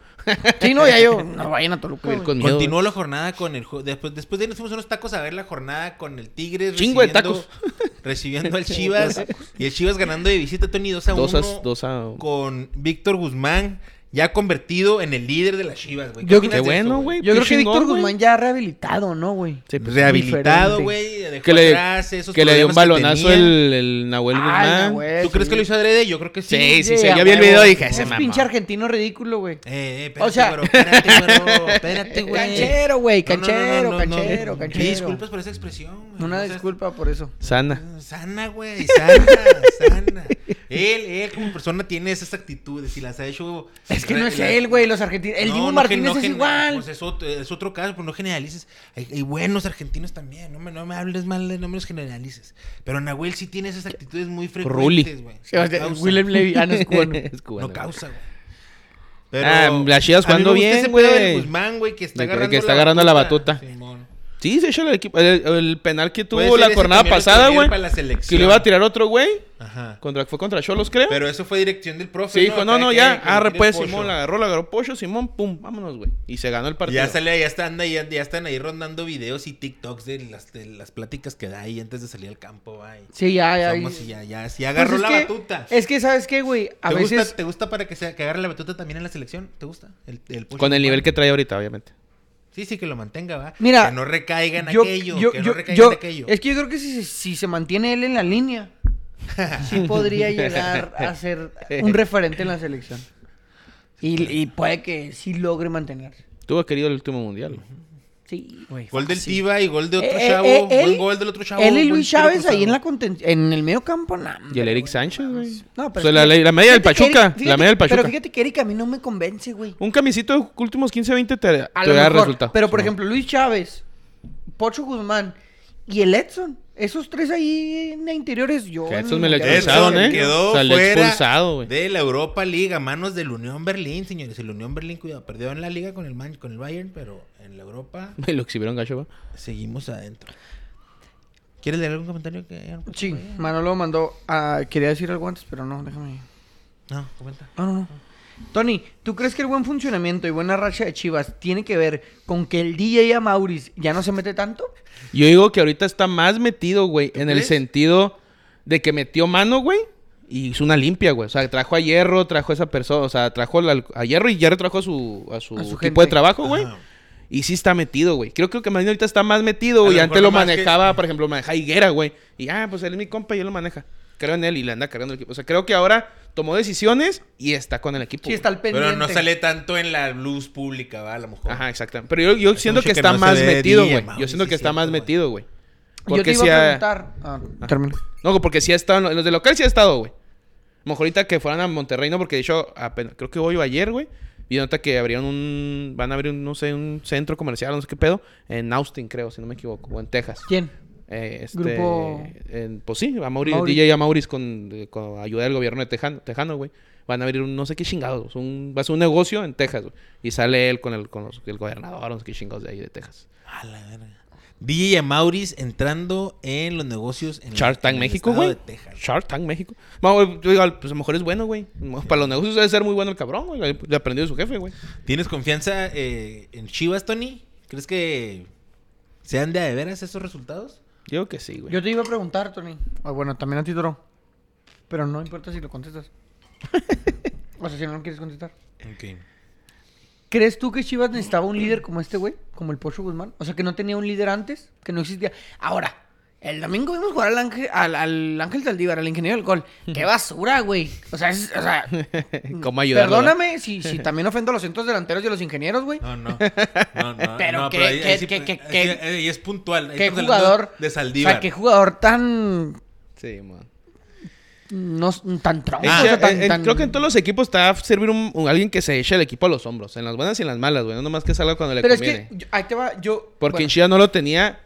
Sí, no, ya yo, [LAUGHS] no vayan a Toluca, Güey, güey. con miedo. Continuó la jornada con el. Después, después de ahí nos fuimos a unos tacos a ver la jornada con el Tigres. Chingo de recibiendo- [LAUGHS] Recibiendo al Chivas. y el Chivas ganando de visita Tony 2 a 1. Dos a, dos a... Con Víctor Guzmán. Ya convertido en el líder de las Chivas, güey. Yo Qué de bueno, güey. Yo creo que Víctor. Guzmán ya rehabilitado, ¿no, güey? Sí, pues, Rehabilitado, güey. dejó que le, atrás esos que le dio un que balonazo el, el Nahuel Ay, Guzmán. Nahuel, ¿Tú crees sí. que lo hizo adrede? Yo creo que sí. Sí, sí, sí. a Ya vi el video y dije, ese Es mamá. pinche argentino ridículo, güey. Eh, eh, espérate, O sea- güero, espérate, güero, [LAUGHS] espérate, güey. Canchero, güey, No, no, no, canchero, no, no, no. canchero, canchero. disculpas por esa expresión, güey. Una disculpa por eso. Sana. Sana, güey, sana, sana. [LAUGHS] Él, él como persona tiene esas actitudes y las ha hecho... Es que no es la- él, güey, los argentinos. El No, Dibu no Martínez no es gen- igual. Pues es otro, es otro caso, pero no generalices. Hay, hay buenos argentinos también. No me, no me hables mal, de- no me los generalices. Pero Nahuel sí tiene esas actitudes muy frecuentes, güey. Sí. Willem Levy, ah, no es [LAUGHS] cubano. Es cubano, No causa, güey. Ah, las Chivas jugando bien, güey. Guzmán, güey, que está agarrando que está agarrando la batuta. Sí, se echó el equipo. El, el penal que tuvo la jornada pasada, güey. Que le iba a tirar otro güey. Ajá. Contra, fue contra Cholos, creo. Pero eso fue dirección del profe. sí, dijo, no, no, ya. Arre, tire pues. Simón la agarró, la agarró Pollo, Simón, pum, vámonos, güey. Y se ganó el partido. Ya sale, ya están ahí, ya, ya están ahí rondando videos y TikToks de las, de las pláticas que da ahí antes de salir al campo, güey. Sí, ya, ya. Somos y- y ya, ya, ya Pues agarró la que- batuta. Es que, ¿sabes qué, güey? A ¿Te, veces. gusta, ¿Te gusta para que, sea, que agarre la batuta también en la selección? ¿Te gusta? El, el Pocho Con el nivel que trae ahorita, obviamente. Sí, sí, que lo mantenga, va. Mira, Que no recaiga en yo- aquello. yo- que no yo- recaiga yo- en aquello. Es que yo creo que si, si se mantiene él en la línea, sí podría llegar a ser un referente en la selección. Y, y puede que sí logre mantenerse. Tuvo querido el último mundial. Sí, güey. Gol del. Tiba y gol de otro Eh, eh, chavo. eh, él- buen gol del otro chavo. Él y Luis Chávez ahí en la conten- en el medio campo, nah, Y el Eric Sánchez, no güey. No, O pero sea, la, la media del Pachuca. Eric- la media del Pachuca. Pero fíjate que Eric a mí no me convence, güey. Un camisito de últimos 15, 20 te, da resultado. pero por Sí, ejemplo, Luis Chávez, Pocho Guzmán y el Edson, esos tres ahí en interiores, yo... Que me lo expulsaron. ¿eh? quedó Salió fuera expulsado, güey. de la Europa League a manos del Unión Berlín, señores. El Unión Berlín, cuidado, perdió en la liga con el, Man- con el Bayern, pero en la Europa [LAUGHS] Me lo exhibieron gacho, seguimos adentro. ¿Quieres leer algún comentario que Sí? Manolo mandó... a- quería decir algo antes, pero no, déjame... No, comenta. No, no, no. Tony, ¿tú crees que el buen funcionamiento y buena racha de Chivas tiene que ver con que el DJ Amauris ya no se mete tanto? Yo digo que ahorita está más metido, güey, en el sentido de que metió mano, güey, y hizo una limpia, güey. O sea, trajo a Hierro, trajo a esa persona, o sea, trajo al- a Hierro y Hierro trajo a su, a su, A su equipo gente. de trabajo, güey. Y sí está metido, güey. Creo, creo que más ahorita está más metido, güey. lo Antes lo que- manejaba, por ejemplo, manejaba Higuera, güey. Y ah, pues él es mi compa y él lo maneja. Creo en él y le anda cargando el equipo. O sea, creo que ahora tomó decisiones y está con el equipo. Sí, está al pendiente. Pero no sale tanto en la luz pública, va, a lo mejor. Ajá, exactamente. Pero yo, yo siento que está no más metido, güey. Yo siento que es está más metido, güey. Yo te Porque iba sí a ha- preguntar... Ah, termina. No, porque sí ha estado. en lo- en Los de local sí ha estado, güey. A lo mejor ahorita que fueran a Monterrey, no, porque de hecho, apenas- creo que hoy o ayer, güey. Y nota que abrieron un. Van a abrir, un, no sé, un centro comercial, no sé qué pedo. En Austin, creo, si no me equivoco. O en Texas. ¿Quién? Eh, este, Grupo- en- pues sí, a Mauri, Mauri. DJ a Mauris con, con ayuda del gobierno de Tejano, Tejano, güey. Van a abrir un no sé qué chingados. Un, va a ser un negocio en Texas, güey. Y sale él con el, con los- el gobernador, no sé qué chingados de ahí de Texas. A la verga. DJ Amauris entrando en los negocios en Shark Tank México, güey. de Texas. Shark Tank México. No, güey, yo digo, pues a lo mejor es bueno, güey. Para los negocios debe ser muy bueno el cabrón, güey. Le- Le aprendió de su jefe, güey. ¿Tienes confianza eh, en Chivas, Tony? ¿Crees que sean de a de veras esos resultados? Yo que sí, güey. Yo te iba a preguntar, Tony. Ah, bueno, también a ti, Toro. Pero no importa si lo contestas. [LAUGHS] o sea, si no lo quieres contestar. Ok. ¿Crees tú que Chivas necesitaba un líder como este güey? Como el Pocho Guzmán. O sea, que no tenía un líder antes, que no existía. Ahora, el domingo vimos jugar al Ángel, al, al Ángel Saldívar, al ingeniero del gol. ¡Qué basura, güey! O sea, es- o sea [LAUGHS] ¿Cómo ayudarlo? perdóname si, si también ofendo a los centros delanteros y a los ingenieros, güey. No, no. [LAUGHS] No, no. Pero no, que- ahí- que- ahí sí- que- que- que- ahí es puntual. Ahí ¿Qué jugador? De O Saldívar. sea, qué jugador tan... Sí, man. No, tan tronco. Es o que, sea, tan- en- tan- Creo que en todos los equipos va a servir un, un- alguien que se eche el equipo a los hombros. En las buenas y en las malas, güey. No nomás que salga cuando le Pero es conviene. que, yo- ahí te va, yo... Porque bueno, en Chivas no lo tenía.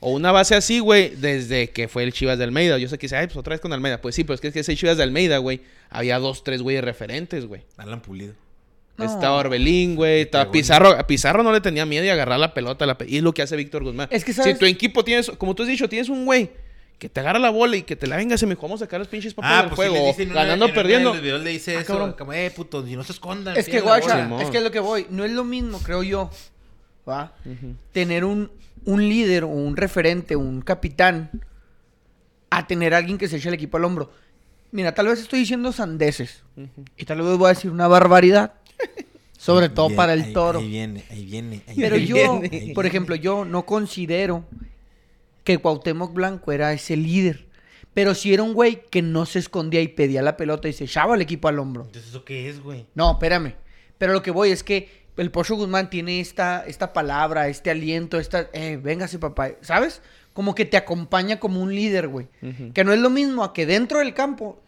O una base así, güey, desde que fue el Chivas de Almeida. Yo sé que dice, ay, pues otra vez con Almeida. Pues sí, pero es que, es que ese Chivas de Almeida, güey, había dos, tres güeyes referentes, güey. Alan Pulido. No. Estaba Orbelín, güey. Estaba bueno. Pizarro. A Pizarro no le tenía miedo y agarrar la pelota. La pe- y es lo que hace Víctor Guzmán. Es que, ¿sabes? Si tu equipo tienes, como tú has dicho, tienes un güey que te agarra la bola y que te la venga, se me vamos a sacar los pinches papas Ah, del pues sí juego. ganando o perdiendo. de videos le dice Ah, eso, cabrón. como, eh, puto, y no se escondan. Es que, guacha, es que es lo que voy. No es lo mismo, creo yo, ¿va? Tener un, un líder o un referente, un capitán, a tener a alguien que se eche el equipo al hombro. Mira, tal vez estoy diciendo sandeces. Y tal vez voy a decir una barbaridad. [LAUGHS] Sobre todo para el ahí- toro. Ahí viene, ahí viene. ahí Pero viene. yo, [LAUGHS] viene. por ejemplo, yo no considero que Cuauhtémoc Blanco era ese líder. Pero sí era un güey que no se escondía y pedía la pelota y se echaba el equipo al hombro. Entonces, ¿eso qué es, güey? No, espérame. Pero lo que voy es que el Pocho Guzmán tiene esta, esta palabra, este aliento, esta... Eh, véngase, papá. ¿Sabes? Como que te acompaña como un líder, güey. Que no es lo mismo a que dentro del campo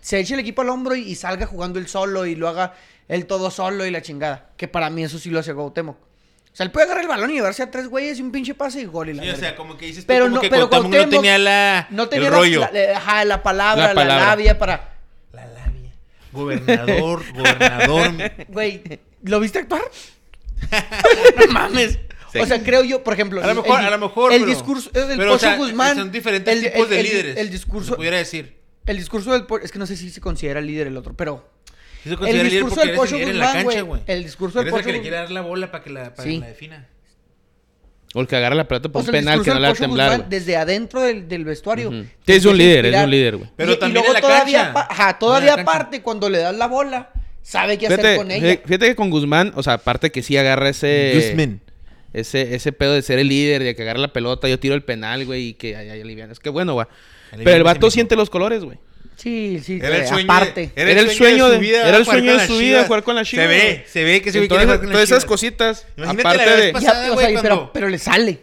se eche el equipo al hombro y, y salga jugando él solo y lo haga él todo solo y la chingada. Que para mí eso sí lo hace Cuauhtémoc. O sea, él puede agarrar el balón y llevarse a tres güeyes y un pinche pase y gol y la Sí, o sea, como que dices tú, Pero como no- que pero Cuauhtémoc no tenía la, no tenía el la- rollo. La, la- ajá, la palabra, La la, palabra. labia para... La labia. Gobernador, gobernador. [LAUGHS] Güey, ¿lo viste actuar? [LAUGHS] no mames. Sí. O sea, creo yo, por ejemplo... A lo el- mejor, el, a lo mejor. El pero- discurso el del pero, o Pocho sea, Guzmán... Son diferentes el- tipos el- de el- líderes. El se discurso... pudiera decir. El discurso del... Es que no sé si se considera líder el otro, pero... Se El líder discurso porque del eres Pocho en la Guzmán, cancha, güey. güey. El discurso del Pocho que le quiere dar la bola para que la, para Sí. que la defina. O el que agarra la pelota por O sea, un el penal que discurso no del le va a temblar, desde adentro del, del vestuario. Es un líder, es un líder, güey. Pero Y- y también luego en la todavía, cancha. pa- ajá, No, todavía la aparte, cuando le das la bola, sabe qué hacer con ella. fíjate- que con Guzmán, o sea, aparte que sí agarra ese... Guzmán. Ese, ese pedo de ser el líder, de que agarra la pelota, yo tiro el penal, güey, y que ay, ay, aliviana. Es que bueno, güey. Pero el vato siente los colores, güey. Sí, sí, Era el eh, sueño aparte. de- Era el sueño de- era el sueño de su vida, jugar con las Chivas, Se ve, se ve que con las todas esas cositas, Imagínate aparte la vez de... pasada, Ya, o sea, cuando- pero, pero le sale.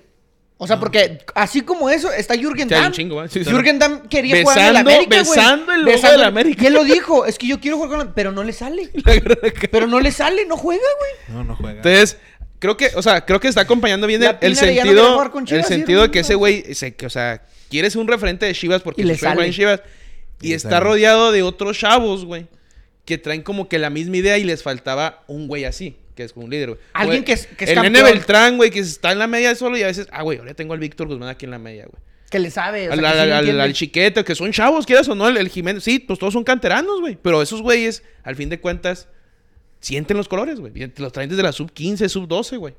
O sea, porque así como eso, está Jürgen Damm. chingo, ¿eh? Sí, sí. Jürgen Damm quería jugar en el Besando- América, güey. besando el logo del América. Y él lo dijo, es que yo quiero jugar con la... Pero no le sale. [LAUGHS] Pero no le sale, no juega, güey. No, no juega. Entonces, creo que, o sea, creo que está acompañando bien el, no sentido, el sentido de que ese güey, se- que, o sea, quiere ser un referente de Chivas porque Y le sale. en Chivas y, Y le está sale. rodeado de otros chavos, güey, que traen como que la misma idea y les faltaba un güey así, que es un líder, güey. Alguien Güey, que es- que es el nene campeón. Beltrán, güey, que está en la media solo y a veces, ah, güey, ahora tengo al Víctor Guzmán aquí en la media, güey. Que le sabe. O sea, Al, que al, sí le al- entiende. al chiquete, que son chavos, quieras o no, el, el Jiménez, sí, pues todos son canteranos, güey. Pero esos güeyes, al fin de cuentas, sienten los colores, güey. Los traen desde la sub 15, sub 12, güey.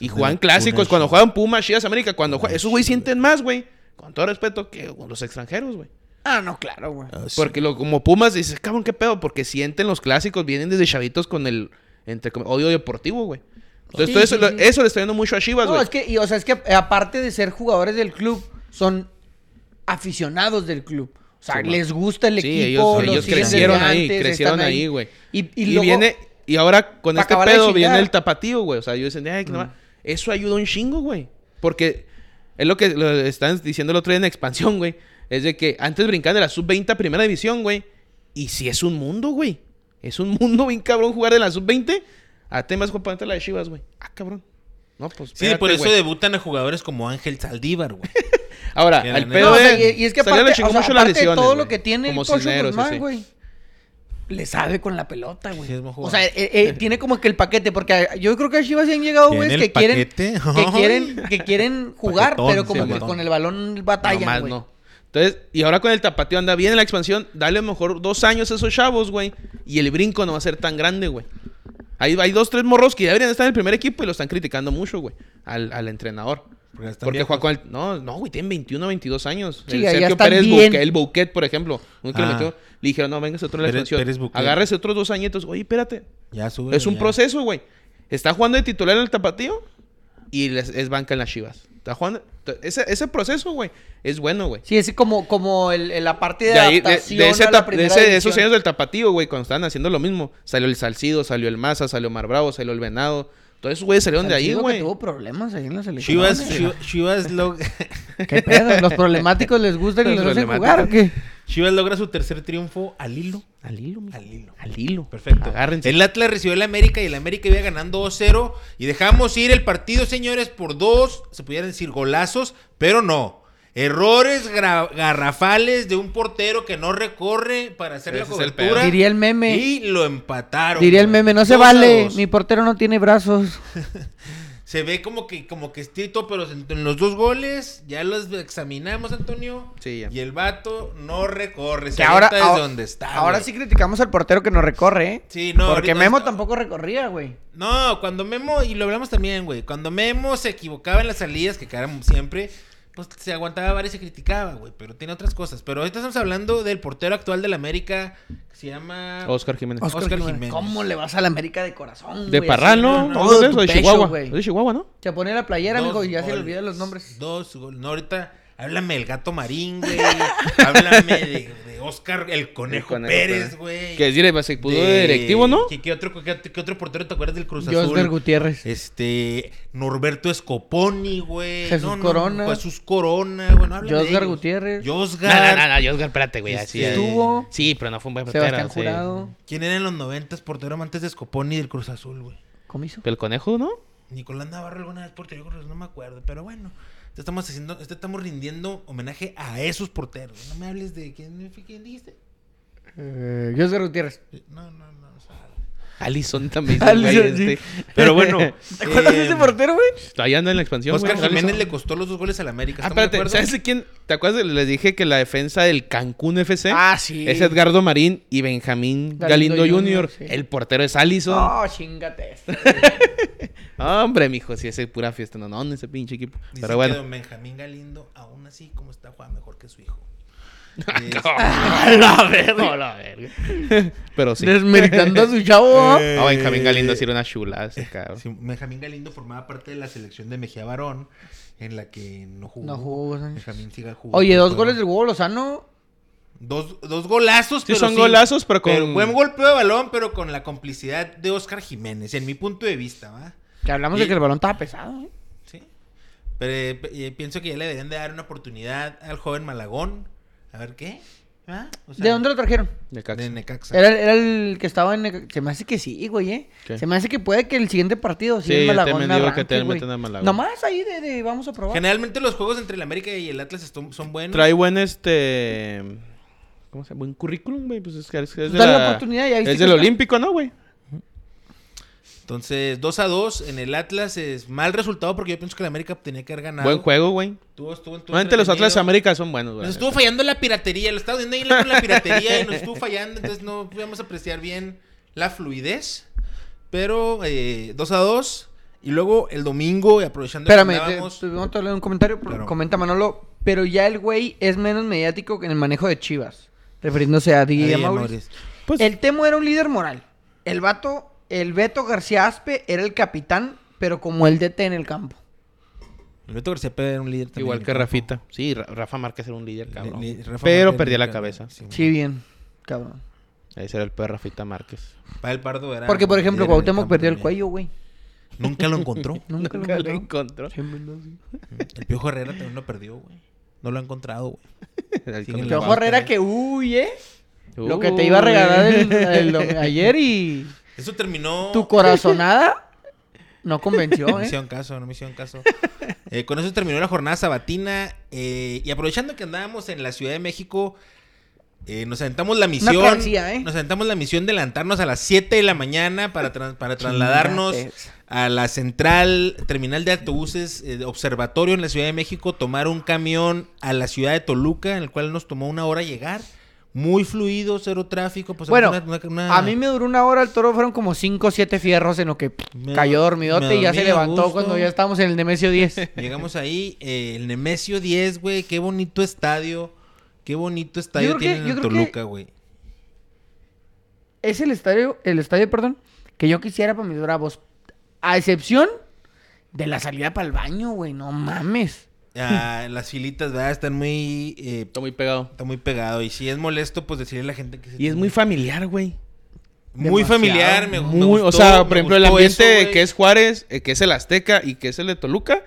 Y juegan clásicos, Pumas, cuando juegan Pumas, Chivas, América, cuando juegan, esos güeyes sí, sienten más, güey. Con todo respeto, que los extranjeros, güey. Ah, no, claro, güey. Ah, sí. Porque lo, como Pumas dices, cabrón, qué pedo, porque sienten los clásicos, vienen desde chavitos con el entre odio deportivo, güey. Entonces, Sí, todo eso, sí, lo- sí. eso le está yendo mucho a Chivas, No, güey. es que, y, o sea, es que eh, aparte de ser jugadores del club, son aficionados del club. O sea, les gusta el equipo. ellos, los ellos crecieron ahí, crecieron ahí, güey. Y, y Y, luego- viene, y ahora con este pedo viene el tapatío, güey. O sea, yo decía, ay, que no va". eso ayuda un chingo, güey. Porque es lo que lo están diciendo el otro día en expansión, güey. Es de que antes brincaban de la sub-20 a primera división, güey. Y si es un mundo, güey. Es un mundo bien cabrón jugar de la sub-20 a temas componentes de la de Chivas, güey. Ah, cabrón. No, pues. Sí, por eso güey. debutan a jugadores como Ángel Saldívar, güey. [LAUGHS] Ahora, al pedo No, o sea, de. y, y es que aparte, chingó o sea, mucho las aparte de todo güey. lo que tiene Como el Pocho Cisneros, Guzmán, sí. güey. Le sabe con la pelota, güey. Sí, o sea, eh, eh, tiene como que el paquete, porque yo creo que a Chivas sí han llegado, Tiene que quieren, que quieren, [LAUGHS] que quieren jugar, Paquetón, pero como sí, que con el balón batallan, güey. no. Entonces, y ahora con el tapatío anda bien en la expansión, dale a lo mejor dos años a esos chavos, güey. Y el brinco no va a ser tan grande, güey. Hay, hay dos, tres morros que ya deberían estar en el primer equipo y lo están criticando mucho, güey. Al, al entrenador. Porque están Porque juega con el... No, no, güey, tienen 21, 22 años. Sí, el Sergio Pérez. Bouquet, el Bouquet, por ejemplo. uno que le, Ah. metió, le dijeron, no, venga, otro de la expansión. Agárrese otros dos añitos. Oye, espérate. Ya sube. Es un ya. proceso, güey. Está jugando de titular en el tapatío y les- es banca en las chivas. Está jugando... Ese, ese proceso, güey, es bueno, güey. Sí, es como, como el, el- la parte de, De, ahí, de, adaptación de ese a la tap- de ese- esos años del tapatío, güey, cuando estaban haciendo lo mismo. Salió el Salcido, salió el Maza, salió Mar Bravo, salió el Venado. Todos esos güeyes salieron de ahí, güey. tuvo problemas ahí en la selección. Chivas. Chivas, [LAUGHS] ¿Qué pedo? ¿Los problemáticos les gusta que Los los hacen jugar o qué? Chivas logra su tercer triunfo al hilo. Al hilo, mijo. Al hilo. Al hilo. Perfecto. Agárrense. El Atlas recibió el América y el América iba ganando 2-0. Y dejamos ir el partido, señores, por dos, se pudieran decir golazos, pero no. Errores garrafales de un portero que no recorre para hacer Ese la el cobertura. Diría el meme. Y lo empataron. Diría el meme, no se vale, mi portero no tiene brazos. [LAUGHS] Se ve como que, como que estrito, pero en, los dos goles ya los examinamos, Antonio. Sí, ya. Y el vato no recorre. Que ahora, ahora, donde está. ahora güey. sí criticamos al portero que no recorre, ¿eh? Sí, no. Porque Memo está- tampoco recorría, güey. No, cuando Memo, y lo hablamos también, güey. Cuando Memo se equivocaba en las salidas, que eran siempre, pues se aguantaba varias y se criticaba, güey, pero tiene otras cosas. Pero ahorita estamos hablando del portero actual del América, que se llama... Oscar Jiménez. Oscar Oscar Jiménez. Jiménez. ¿Cómo le vas a la América de corazón, De güey? Parral, Así, ¿no? no, ¿O Todo de tu eso? De pecho, Chihuahua. güey. De Chihuahua, ¿no? Se pone la playera, mijo, y ya se le olvidan los nombres. Dos goles. No, ahorita háblame del gato marín, güey. [LAUGHS] háblame de, de Oscar el Conejo, Conejo Pérez, güey. Que decir, se pudo de directivo, ¿no? ¿Qué, qué otro, qué, qué otro portero te acuerdas del Cruz Azul? Josgar Gutiérrez. Este, Norberto Escoponi, güey. Jesús Corona. Jesús Corona, bueno, háblame de Josgar. Gutiérrez. No, Josgar. no, no, no, Oscar, espérate, güey. así. Estuvo. Sí, pero no fue un buen portero. Sebastián sí. Jurado. ¿Quién era en los noventas portero antes de Escoponi del Cruz Azul, güey? Comiso. El conejo, ¿no? Nicolás Navarro alguna vez portero, Cruz Azul, no me acuerdo, pero bueno. Te Estamos haciendo, te estamos rindiendo homenaje a esos porteros. No me hables de quién, quién dijiste. Eh, Josgar Gutiérrez. No, no, no. Alison también. Alisson, güey, sí. este. Pero bueno, [LAUGHS] ¿Te acuerdas de Eh, ese portero, güey? ahí anda en la expansión. Oscar güey, Jiménez le costó los dos goles al América. Ah, ¿estamos de espérate, acuerdo? ¿sabes de quién? ¿Te acuerdas? Les dije que la defensa del Cancún FC Ah, sí. es Edgardo Marín y Benjamín Galindo Galindo, Junior, Jr. sí. El portero es Allison. Oh, chingate. [LAUGHS] Hombre, mijo, si ese es pura fiesta. No, no, ese pinche equipo. Pero que bueno. don Benjamín Galindo, aún así, como está, juega mejor que su hijo. [LAUGHS] Es- [LAUGHS] la verga. A la verga. Pero sí. Desmeritando a su [LAUGHS] chavo. ¿ah? Eh, No, Benjamín Galindo sí era una chula ese cabrón. Sí, Benjamín Galindo formaba parte de la selección de Mejía Barón, en la que no jugó. No jugó, Sánchez. Benjamín siga jugando. Oye, dos Pero- goles del huevo Lozano. Dos, dos golazos, Sí, pero son golazos, pero con- Buen golpeo de balón, pero con la complicidad de Oscar Jiménez, en mi punto de vista, ¿va? Que hablamos Y- de que el balón estaba pesado, ¿eh? Sí. Pero eh, pe- eh, pienso que ya le deberían de dar una oportunidad al joven Malagón. A ver qué. ¿Ah? O sea, ¿De dónde lo trajeron? De Caxa. De Necaxa. Era, era el que estaba en... Neca- Se me hace que sí, güey, ¿eh? ¿Qué? Se me hace que puede que el siguiente partido sí, Sí, Malagón que arranque, te güey. meten a Malagón. Nomás ahí de, de vamos a probar. Generalmente los juegos entre el América y el Atlas son buenos. Trae buen este. ¿Cómo se llama? Buen currículum, güey. Pues es que es, es de Dale la- la oportunidad, ya viste Es del Olímpico, ¿no, güey? Entonces, 2 a 2 en el Atlas es mal resultado porque yo pienso que el América tenía que haber ganado. Buen juego, güey. Estuvo, estuvo, estuvo Normalmente los. Atlas de América son buenos, güey. Nos estuvo fallando la piratería, lo estaba viendo ahí con la piratería y nos estuvo fallando, entonces no pudimos apreciar bien la fluidez. Pero eh, 2 a 2. Y luego el domingo, y aprovechando Espérame, que te, andábamos- te- vamos a leer un comentario. Claro. Comenta Manolo. Pero ya el güey es menos mediático que en el manejo de Chivas. Refiriéndose a Amauris. Amauris. Pues, El Temo era un líder moral. El vato, el Beto García Aspe era el capitán, pero como el DT en el campo. El Beto García Pérez era un líder también. igual que el campo. Rafita. Sí, Ra- Rafa Márquez era un líder, cabrón. Rafa Pero Márquez perdía la cabeza. sí, Sí, bien, cabrón. Ese era el peor Rafita Márquez. Pavel Pardo era. Porque, por ejemplo, el Cuauhtémoc perdió el cuello, güey. Nunca lo encontró. Nunca, [LAUGHS] Nunca lo lo encontró. El Piojo Herrera también lo perdió, güey. No lo ha encontrado, güey. [LAUGHS] Ahí Sí, el el Piojo Herrera ¿eh? que huye. Lo que te iba a regalar el, [LAUGHS] el ayer y Eso terminó. tu corazonada no convenció, [LAUGHS] No me ¿eh? hicieron caso, no me hicieron caso. Eh, con eso terminó la jornada sabatina. eh, y aprovechando que andábamos en la Ciudad de México, eh, nos aventamos la misión. travesía, ¿eh? Nos aventamos la misión de levantarnos a las 7 de la mañana para, tras- para trasladarnos a la central terminal de autobuses eh, observatorio en la Ciudad de México, tomar un camión a la ciudad de Toluca, en el cual nos tomó una hora llegar. Muy fluido, cero tráfico. Pues, Bueno, una- una- una- a mí me duró una hora, el toro fueron como 5 o 7 fierros en lo que Me- cayó dormidote y ya se levantó gusto. cuando ya estábamos en el Nemesio 10. [LAUGHS] Llegamos ahí, eh, el Nemesio 10, güey, qué bonito estadio. Qué bonito estadio yo en Toluca, güey. es el estadio, el estadio, perdón, que yo quisiera para mis bravos. A excepción de la salida para el baño, güey, no mames. Ah, las filitas, ¿verdad? Están muy... eh, Está muy pegado. está muy pegado. Y si es molesto, pues decirle a la gente que... se Y es muy familiar, güey. Muy demasiado, familiar, me, me Muy, o gustó, sea, me por ejemplo, el ambiente eso, que es Juárez, eh, que es el Azteca y que es el de Toluca,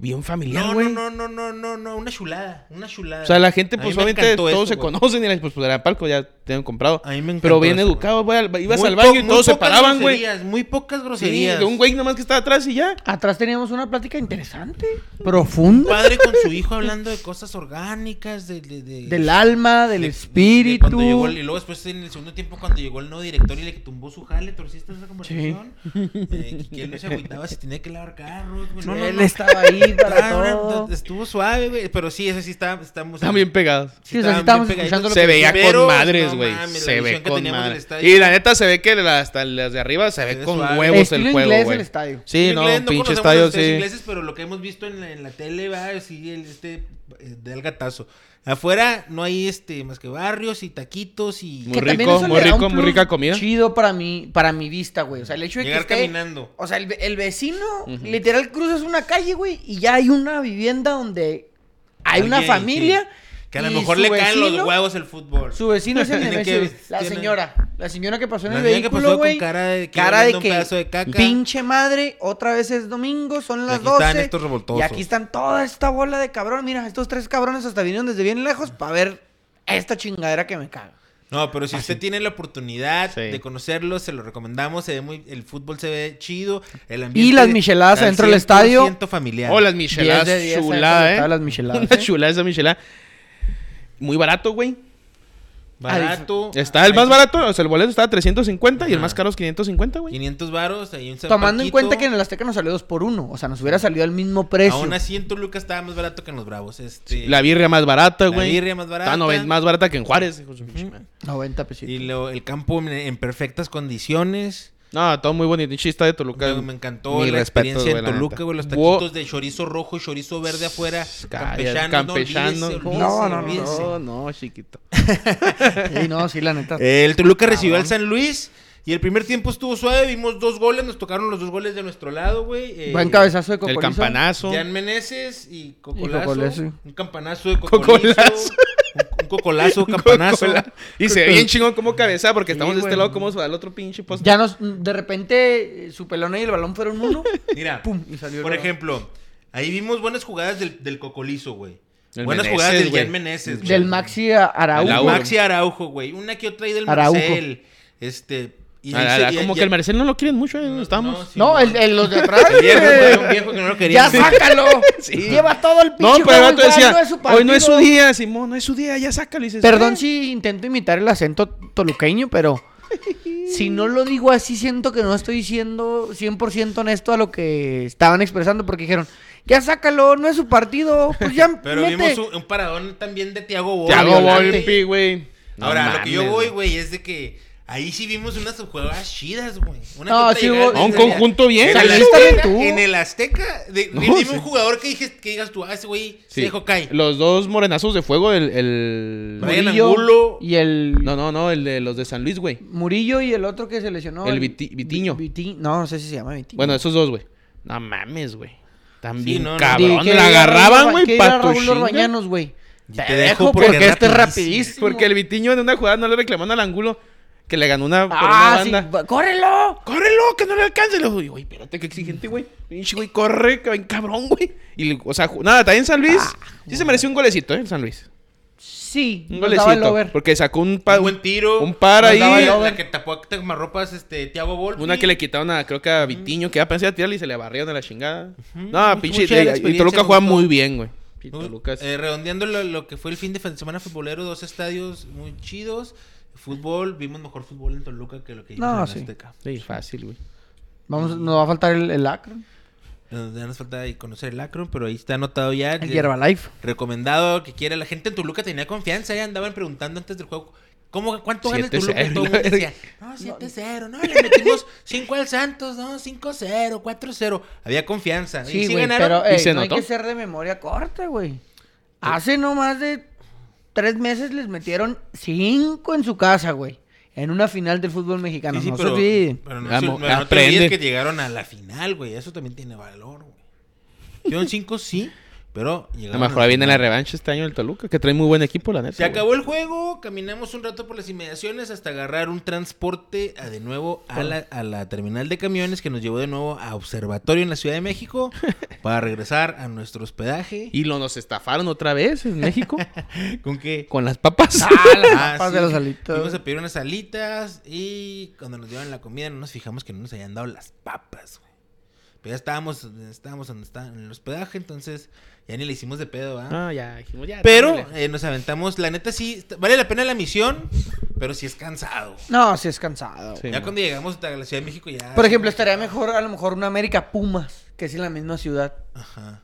bien familiar, No, güey. no, no, no, no, no, no, una chulada, una chulada. O sea, la gente, pues me obviamente todos se conocen y la pues, pues, era palco, ya tienen comprado. A mí me encantó Pero bien eso, educado, güey. al- Ibas Muy al baño y todos se paraban, güey. groserías, Muy pocas Sí, groserías. de un güey nomás que estaba atrás y ya. Atrás teníamos una plática interesante, profunda, padre con su hijo hablando de cosas orgánicas, de... de, de- del alma, del de- de espíritu. cuando llegó el- y luego después en el segundo tiempo cuando llegó el nuevo director y le tumbó su jale, ¿torciste esa conversación? Eh, que él no se agüitaba si tenía que lavar carros, güey. No, no, Él no. estaba ahí para Ah, todo. Estuvo suave, güey. Pero sí, eso sí está, estamos. Están bien pegados. Sí, o sea, sí estábamos escuchando lo Se que veía Pero, con madres, güey. se ve con madres. Y la neta se ve que la- hasta las de arriba se ve ve con suave. huevos Estilo el juego, inglés güey. el estadio. Sí, no, inglés pinche conocemos estadio, sí. ingleses, pero lo que hemos visto en la, en la tele, va, sí, el, este, eh, del gatazo. Afuera no hay este más que barrios y taquitos y Muy rico, muy rico, muy rica comida. Chido para mí, para mi vista, güey. O sea, el hecho de llegar que esté, caminando. O sea, el, ve- el vecino, literal, cruzas una calle, güey, y ya hay una vivienda donde hay una familia. sí. Que a lo mejor le caen los huevos el fútbol. Su vecino es [LAUGHS] el Tiene que- La tiene- señora. La señora que pasó en La el señora que vehículo, pasó con cara de que cara de viendo un que pedazo de caca. pinche madre, otra vez es domingo, son las aquí están 12. estos revoltosos. Y aquí están toda esta bola de cabrón. Mira, estos tres cabrones hasta vinieron desde bien lejos para ver esta chingadera que me caga. No, pero si usted tiene la oportunidad Sí. de conocerlo, se lo recomendamos. Se ve muy, el fútbol se ve chido. El ambiente Y las micheladas al adentro del estadio. 100% familiar. Oh, las 10 micheladas de 10 chulada, ahí eh. las [LAUGHS] micheladas, Una ¿eh? chulada esa michelada. Muy barato, güey. Barato. Está el más barato, o sea, el boleto está a 350 y el más caro es 550, güey. 500 varos. Ahí un Tomando en cuenta que en el Azteca nos salió 2 por 1 O sea, nos hubiera salido al mismo precio. Aún así en Toluca estaba más barato que en los Bravos. Este, La birria más barata, la güey. birria más barata. Está más barata que en Juárez. hijo de su pinche Ujú. madre. 90 pesitos. Y lo- el campo en, en perfectas condiciones. No, todo muy bonito. Chista de Toluca. Me, me encantó Mis la experiencia en Toluca, güey. Los Wo- taquitos de chorizo rojo y chorizo verde afuera. Cállate, Campechanos, Campechano. no, olvídese, No, no, no, olvídese. no, no, chiquito. [LAUGHS] Sí, no, sí, la neta. El Toluca recibió al. San Luis. Y el primer tiempo estuvo suave, vimos dos goles, nos tocaron los dos goles de nuestro lado, güey. Eh, Buen cabezazo de El Cocolizo. campanazo. Jan Meneses y Cocolazo. Un campanazo de Cocolizo. Cocolazo. Un, un cocolazo, [LAUGHS] campanazo. Y se ve bien chingón como cabeza porque Sí, estamos de este lado como al otro pinche poste. Ya nos, de repente, su pelona y el balón fueron uno. [LAUGHS] Mira, Pum, y salió el por ejemplo, ahí vimos buenas jugadas del, del Cocolizo, güey. El Buenas Meneses, jugadas del. Jan Meneses, güey. Del Maxi Araujo. El El Araujo. Maxi Araujo, güey. Una que otra ahí del Araujo. Marcel. Este. Y Ah, ahí ah, se- como que el Marcel no lo quieren mucho, eh, No, estamos. no, sí, No, el, el- los de atrás. El viejo, un viejo que no lo quería. Ya sácalo. [LAUGHS] Lleva todo el pinche No, pero el vato decía, es su hoy no es su partido". día, Simón, no es su día, ya sácalo. Y dices, Perdón "Eh". si intento imitar el acento toluqueño, pero si no lo digo así, siento que no estoy siendo 100% honesto a lo que estaban expresando porque dijeron, ya sácalo, no es su partido, pues ya [LAUGHS] Pero mete". vimos un, un paradón también de Tiago Volpi. Violante. Volpi, güey. No Ahora, lo que yo voy, güey, es de que ahí sí vimos unas jugadas chidas, güey. Una No, sí llegada No, un conjunto bien. En el Saliste Azteca, tú. en el Azteca, de, No, dime sí. un jugador que, dije, que digas tú, ah, ese güey se Sí. dejó caer. Los dos morenazos de fuego, el... el... Brian Murillo Angulo. y el No, no, no, el de los de San Luis, güey. Murillo y el otro que se lesionó. El Viti- Vitiño. Viti- no, no sé si se llama Vitiño. Bueno, esos dos, güey. No mames, güey. También no, no. Di cabrón. que La agarraban, güey, para Raúl. Orbañanos, güey. Y Te, te dejo porque, porque este es rapidísimo. rapidísimo. Porque el Vitiño en una jugada no le reclamó al ángulo que le ganó una, por Ah, una sí. banda. va- ¡Córrelo! ¡Córrelo! ¡Que no le alcance! Le digo, güey, espérate, qué exigente, güey. Pinche, güey, corre, que ven cabrón, güey. Y, o sea, nada, también San Luis. Ah, sí se mereció un golecito, ¿eh? El San Luis. Sí, Un nos daba el golecito. over. Porque sacó un, pa- Un buen tiro. Un par Nos ahí. daba el La, over. la que tapó a Tamarropas, este, Tiago Volpi. Una que le quitaron a, creo que a Vitiño, que ya pensé a tirarle y se le barrieron a la chingada. No, pinche. y- y Toluca juega muy bien, güey. Y Uh, eh, redondeando lo, lo que fue el fin de semana futbolero, dos estadios muy chidos. Fútbol, vimos mejor fútbol en Toluca que lo que vimos No, en sí. Azteca. Sí, fácil, güey. Vamos, nos va a faltar el, el Akron, Nos, ya nos falta conocer el Akron, pero ahí está anotado ya. el Herbalife. Recomendado que quiera. La gente en Toluca tenía confianza, ya andaban preguntando antes del juego. ¿Cómo, ¿Cuánto gana el 7-0, Toluca? Y todo el mundo decía, no, 7-0, no, le metimos 5 al Santos, no, 5-0, 4-0. Había confianza. Sí, y sí güey, ganaron. pero ¿Y eh, se no hay notó? que ser de memoria corta, güey. Hace no más de tres meses les metieron cinco en su casa, güey. En una final del fútbol mexicano. Sí, sí, no se pero, no, Vamos, pero no te olvides que llegaron a la final, güey. Eso también tiene valor, güey. Dieron 5, sí, pero A lo mejor viene la revancha este año del Toluca, que trae muy buen equipo, la neta. Se güey. acabó el juego, caminamos un rato por las inmediaciones hasta agarrar un transporte a, de nuevo a la, a la terminal de camiones que nos llevó de nuevo a Observatorio en la Ciudad de México [LAUGHS] para regresar a nuestro hospedaje. Y lo nos estafaron otra vez en México [LAUGHS] ¿Con qué? con las papas. Ah, las [LAUGHS] Ah, papas sí. de las alitas. Fuimos a pedir unas alitas y cuando nos dieron la comida no nos fijamos que no nos habían dado las papas, güey. Pero ya estábamos, estábamos donde está en el hospedaje, entonces ya ni le hicimos de pedo, ¿ah? Ah, ya, dijimos ya. Pero eh, nos aventamos, la neta sí, vale la pena la misión, pero sí es cansado. No, sí es cansado. Sí, ya no. cuando llegamos a la Ciudad de México ya... Por ejemplo, estaría mejor a lo mejor una América Pumas, que es en la misma ciudad. Ajá.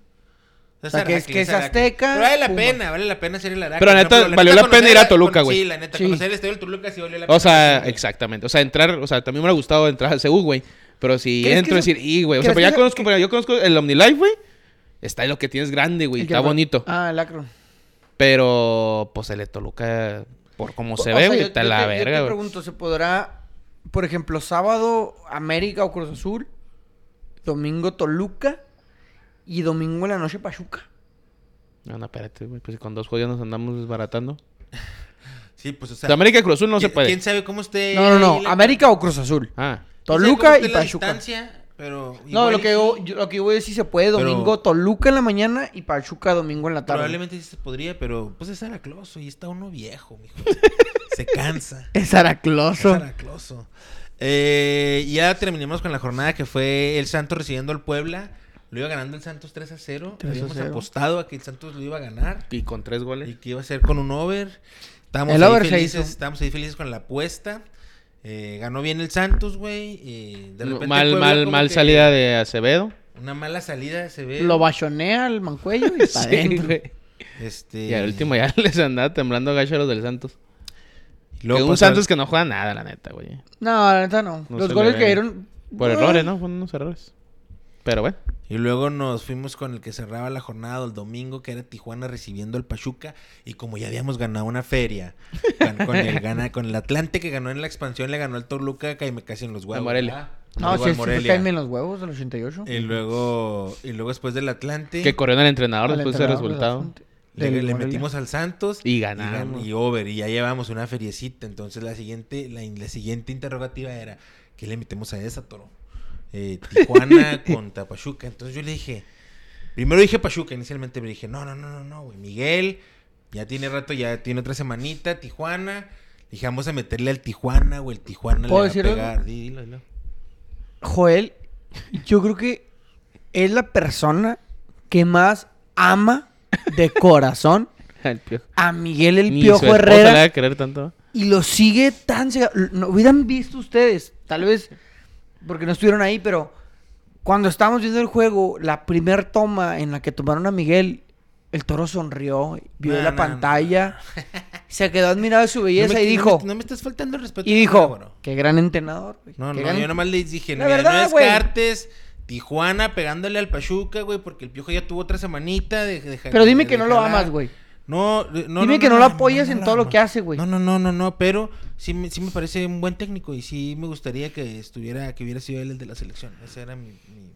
O sea, que es- que es Azteca, Pero vale la pena, vale la pena ser el Araque. Pero la neta, ejemplo, valió la pena ir a Toluca, güey. Sí, la neta, Sí. conocer el estadio del Toluca sí valió la pena. O sea, exactamente. O sea, entrar, o sea, también me hubiera gustado entrar al CU, güey. Pero si ¿Crees entro y decir, y, güey. O sea, pero ya que- conozco, pero yo conozco el OmniLife, güey. Está en lo que tienes grande, güey. Está bonito. Ah, el Akron. Pero, pues el de Toluca, por cómo se O ve, güey, yo- está yo la te- Yo verga, te güey. pregunto, ¿se podrá, por ejemplo, sábado América o Cruz Azul, domingo Toluca y domingo en la noche Pachuca? No, no, espérate, güey. Pues con dos juegos nos andamos desbaratando. [LAUGHS] Sí, pues, o sea. de América y Cruz Azul no se ¿quién- puede. ¿Quién sabe cómo esté? No, no, no. la- América o Cruz Azul. Ah. Toluca y la Pachuca. distancia, pero No, lo y que, sí, yo, yo- lo que yo voy a decir se puede Pero- domingo Toluca en la mañana y Pachuca domingo en la tarde. Probablemente sí se podría, pero pues es Aracloso y está uno viejo, mijo. [LAUGHS] se cansa. Es Es Aracloso. Aracloso. Eh, y ya terminamos con la jornada que fue el Santos recibiendo al Puebla. Lo iba ganando el Santos 3 a 0. 3 a Habíamos 0. apostado a que el Santos lo iba a ganar. Y con tres Y goles. que iba a ser con un over. Estábamos, El ahí, over se felices, hizo. estábamos ahí felices con la apuesta. Eh, ganó bien el Santos, güey. de repente Mal, Puebla mal, mal salida de Acevedo. Una mala salida se ve. Lo bachonea al mancuello y [LAUGHS] para Sí. Este, Y al último ya [LAUGHS] les andaba temblando gacho a los del Santos. y luego que un Santos que no juega nada, la neta, güey. No, la neta no. No Los goles dieron. Por errores, ¿no? Fueron unos errores. Pero bueno. Y luego nos fuimos con el que cerraba la jornada el domingo, que era Tijuana recibiendo al Pachuca. Y como ya habíamos ganado una feria con, con el, [LAUGHS] gana, con el Atlante que ganó en la expansión, le ganó al Toluca, caíme casi en los huevos. Morelia. ¿verdad? No, sí, sí, en los huevos del 88. Y luego, y luego después del Atlante, Que corrió en el entrenador Al después de ese entrenador del resultado. Atlante. le, metimos al Santos. Y Y, gan- ganamos. y over, y ya llevamos una feriecita. Entonces la siguiente, la, la siguiente interrogativa era, ¿qué le metemos a esa, Toro? Eh, Tijuana [LAUGHS] contra Pachuca. Entonces yo le dije, primero dije Pachuca inicialmente, pero dije, no, no, no, no, no, güey. Miguel, ya tiene rato, ya tiene otra semanita, Tijuana. Dije, vamos a meterle al Tijuana, güey. El Tijuana le ¿Puedo va a pegar. Di- dilo, dilo. Joel, yo creo que es la persona que más ama de [LAUGHS] corazón El piojo. a Miguel el Ni Piojo Herrera. le va a querer tanto. Y lo sigue tan No hubieran visto ustedes, tal vez porque no estuvieron ahí, pero cuando estábamos viendo el juego, la primer toma en la que tomaron a Miguel, el toro sonrió, vio la pantalla, [LAUGHS] se quedó admirado de su belleza No me- y no dijo, me- No me, estás faltando el respeto. y dijo, bueno. qué gran entrenador. güey, No, qué no, gran- yo nomás les dije, La mira, verdad, no güey. descartes Tijuana pegándole al Pachuca, güey, porque el Piojo ya tuvo otra semanita de, de- Pero dime de- que no lo amas, güey. No, no, Dime que no lo apoyas en todo lo que hace, güey. No, no, no, no, no, pero sí me, sí me parece un buen técnico y sí me gustaría que estuviera, que hubiera sido él el de la selección. Ese era mi... mi-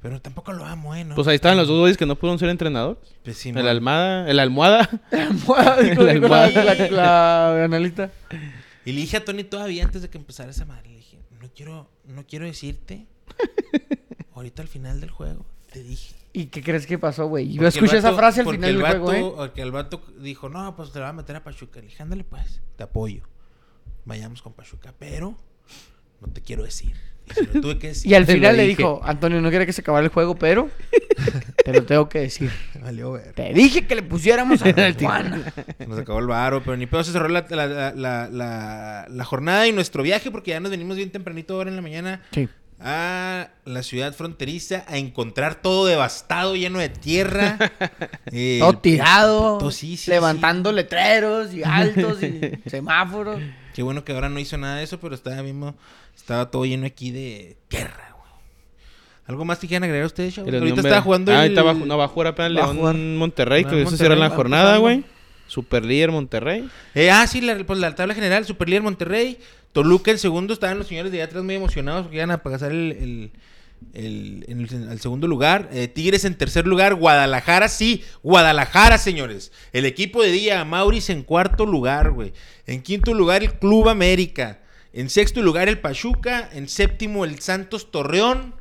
Pero tampoco lo amo, ¿eh? ¿no? Pues ahí estaban los dos güeyes que no pudieron ser entrenadores. Pues sí, El almada, el almohada. [LAUGHS] [LAUGHS] Dijo- dijo La la, almohada. la- la analista. Y le dije a Tony todavía antes de que empezara esa madre, le dije, no quiero, no quiero decirte, [LAUGHS] ahorita al final del juego, te dije. ¿Y qué crees que pasó, güey? Yo Porque escuché esa frase al final el del juego, ¿eh? Porque el vato dijo, no, pues te la va a meter a Pachuca. Le dije, ándale pues, te apoyo. Vayamos con Pachuca, pero no te quiero decir. Y [LAUGHS] tuve que decir. Y al final le dije. dijo, Antonio, no quería que se acabara el juego, pero te lo tengo que decir. [LAUGHS] Valió ver. Te dije que le pusiéramos a [LAUGHS] Tijuana. Nos acabó el varo, pero ni pedo se cerró la, la, la- la jornada y nuestro viaje porque ya nos venimos bien tempranito ahora en la mañana Sí. A la ciudad fronteriza a encontrar todo devastado, lleno de tierra. [LAUGHS] Eh, Todo tirado, todo- sí, sí, levantando letreros y altos y [LAUGHS] semáforos. Qué bueno que ahora no hizo nada de eso, pero estaba mismo, estaba todo lleno aquí de tierra, güey. ¿Algo más que quieran agregar ustedes, Ahorita estaba jugando Ah, el... ahorita va, no, va a jugar apenas. León Monterrey, Va que eso Monterrey, cierra la jornada, güey. Super líder Monterrey. Eh, ah, sí, la, pues, la tabla general, Superlíder Monterrey, Toluca en segundo, estaban los señores de allá atrás muy emocionados porque iban a pasar el, el, el- el- al segundo lugar. Eh, Tigres en tercer lugar, Guadalajara, sí, Guadalajara, señores. El equipo de día, Maurice en cuarto lugar, güey. En quinto lugar, el Club América. En sexto lugar, el Pachuca. En séptimo, el Santos Torreón.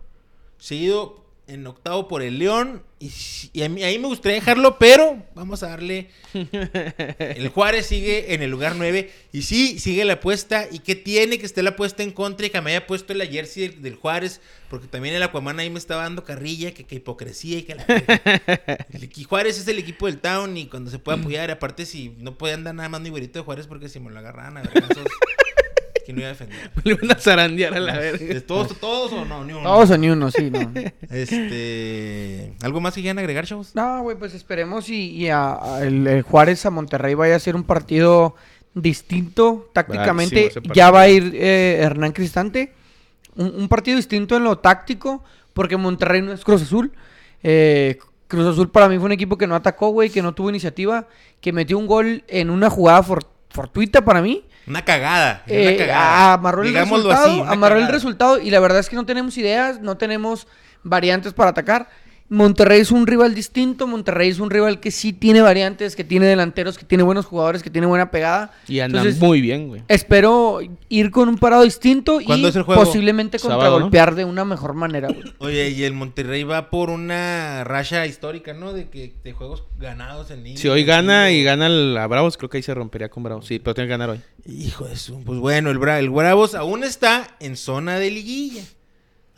Seguido en octavo por el León. Y, a mí, ahí me gustaría dejarlo, pero vamos a darle. [LAUGHS] El Juárez sigue en el lugar 9. Y sí, sigue la apuesta. ¿Y qué tiene que esté la apuesta en contra y que me haya puesto la jersey del, del Juárez? Porque también el Aquaman ahí me estaba dando carrilla, que, que hipocresía y que la. [LAUGHS] el Juárez es el equipo del Town y cuando se puede apoyar. Aparte, si no puede andar nada más mi güerito de Juárez porque si me lo agarran a vergazos, [LAUGHS] ¿Quién lo iba a defender? [LAUGHS] Le van a zarandear a la verga. ¿De ¿Todos, todos o no? Ni uno. Todos o ni uno, sí, no. [LAUGHS] Este. ¿Algo más que quieran agregar, chavos? No, güey, pues esperemos y, y a, a el, el Juárez a Monterrey vaya a ser un partido distinto tácticamente. Ya va a ir eh, Hernán Cristante. Un, un partido distinto en lo táctico, porque Monterrey no es Cruz Azul. Eh, Cruz Azul para mí fue un equipo que no atacó, güey, que no tuvo iniciativa, que metió un gol en una jugada for- fortuita para mí. Una cagada. una Eh, cagada. amarró el resultado, así, una amarró el resultado y la verdad es que no tenemos ideas, no tenemos variantes para atacar. Monterrey es un rival distinto, Monterrey es un rival que sí tiene variantes, que tiene delanteros, que tiene buenos jugadores, que tiene buena pegada. Y andan Entonces, muy bien, güey. Espero ir con un parado distinto y ¿Cuándo es el juego? posiblemente contragolpear de una mejor manera. güey. [LAUGHS] Oye, y el Monterrey va por una racha histórica, ¿no? De que de juegos ganados en línea. Si hoy gana y gana el- a Bravos, creo que ahí se rompería con Bravos. Sí, pero tiene que ganar hoy. Hijo de su. Pues bueno, el, Bra- el Bravos aún está en zona de liguilla.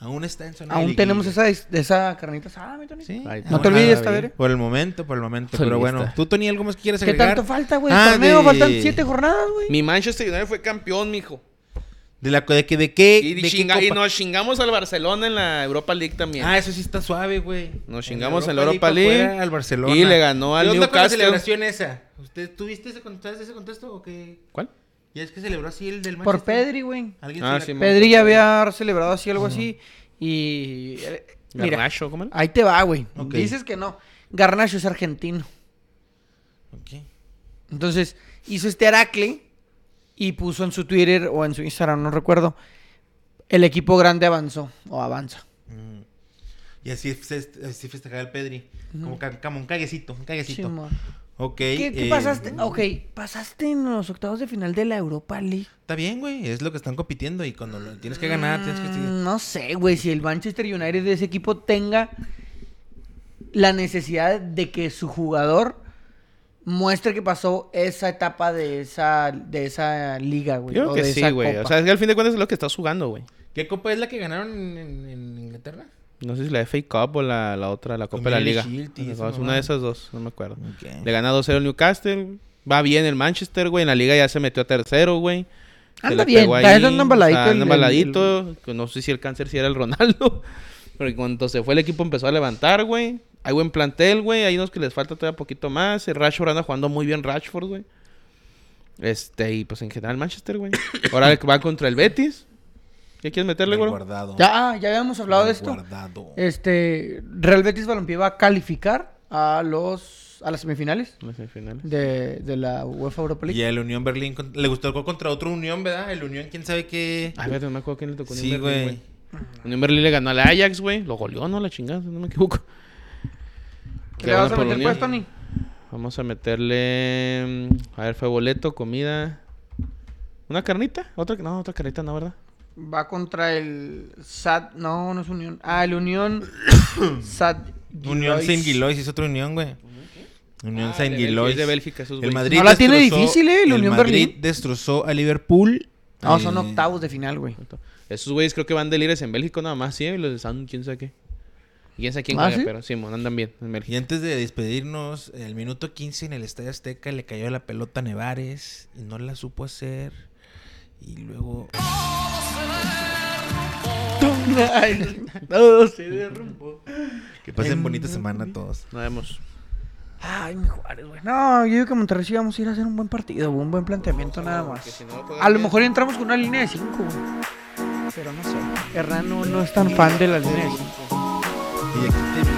Aún está en zona Aún tenemos esa, esa carnita asada, mi Tony. Sí. Ay, No te olvides, ah, Tavere. Por el momento, por el momento. Pero bueno, tú, Tony, ¿algo más que quieras ¿Qué agregar? tanto falta, güey? Ah, El torneo, de- faltan siete jornadas, güey. Mi Manchester United fue campeón, mijo. De, la, de, que, de qué. Y, de qué chinga- y copa? nos chingamos al Barcelona en la Europa League también. Ah, eso sí está suave, güey. Nos En chingamos en la Europa pa' League Al Barcelona. y le ganó al ¿Qué onda con la Newcastle. celebración esa? ¿Usted tuviste ese, ese contexto o qué? ¿Cuál? ¿Ya es que celebró así el del Por Manchester? Pedri, güey. ¿Alguien Ah, se sí. Pedri ya había celebrado así algo así. Y. Mira, Garnacho, ¿cómo era? ahí te va, güey. Dices que no. Garnacho es argentino. Ok. Entonces, hizo este Aracle y puso en su Twitter o en su Instagram, no recuerdo. El equipo grande avanzó o avanza. Mm. Y así, así festejaba el Pedri. Como, un caguecito, un caguecito. Simón. Ok. ¿Qué, qué eh, pasaste? Ok, pasaste en los octavos de final de la Europa League. Está bien, güey. Es lo que están compitiendo y cuando lo tienes que ganar, tienes que... Mm, No sé, güey, si el Manchester United de ese equipo tenga la necesidad de que su jugador muestre que pasó esa etapa de esa, de esa liga, güey. Yo creo o que de sí, esa güey. copa. O sea, es que al fin de cuentas es lo que estás jugando, güey. ¿Qué copa es la que ganaron en Inglaterra? No sé si la FA Cup o la, la otra, la Copa de la Liga. Shield y Una de esas dos, no me acuerdo. Le gana 2-0 el Newcastle. Va bien el Manchester, güey. En la liga ya se metió a tercero, güey. Anda bien, está anda embaladito No sé si el cáncer si era el Ronaldo. [LAUGHS] Pero cuando se fue el equipo empezó a levantar, güey. Hay buen plantel, güey. Hay unos que les falta todavía poquito más. El Rashford anda jugando muy bien Rashford, güey. Este, y pues en general Manchester, güey. Ahora va contra el Betis. ¿Qué quieres meterle, güey? Guardado. Ya, ya habíamos hablado de esto. Guardado. Este, Real Betis Balompié va a calificar a los a las semifinales Las semifinales. de, de la UEFA Europa Y League. el Unión Berlín con- le gustó el gol contra otro Unión, ¿verdad? El Unión, quién sabe qué. A ver, no me acuerdo quién le tocó. Sí, Unión Berlín, güey. Unión Berlín le ganó al Ajax, güey. Lo goleó, ¿no? La chingada, no me equivoco. ¿Qué le vas a por meter pues, Tony? Vamos a meterle. mm, A ver, fue boleto, comida. ¿Una carnita? ¿Otra? No, otra carnita, no, ¿verdad? Va contra el SAT, no, no es Unión. Ah, el Unión [COUGHS] SAT. Unión. Saint Gilois es otro Unión, güey. Unión Ah, Saint de Bélgica, Gilois. es de Bélgica, esos El güeyes. Madrid No la tiene destrozó- difícil, ¿eh? El Unión Madrid Berlín. destrozó a Liverpool. No, son Eh, octavos de final, güey. Esos güeyes creo que van de líderes en Bélgica nada más, sí. Y los de Sound, quién sabe qué. Y quién sabe quién ¿Ah, juega, sí? pero sí, mon, andan bien en Y Bélgica. antes de despedirnos, el minuto 15 en el Estadio Azteca le cayó la pelota a Nevares y no la supo hacer. Y luego. Todo se derrumbó. Que pasen bonita semana todos. Nos vemos. Ay, mi Juárez, güey. No, yo digo que Monterrey sí vamos a ir a hacer un buen partido, un buen planteamiento nada más. si no juegan A lo mejor entramos con una línea de 5, güey. Pero no sé. Hernán no, no es tan fan de la línea de 5. Y aquí te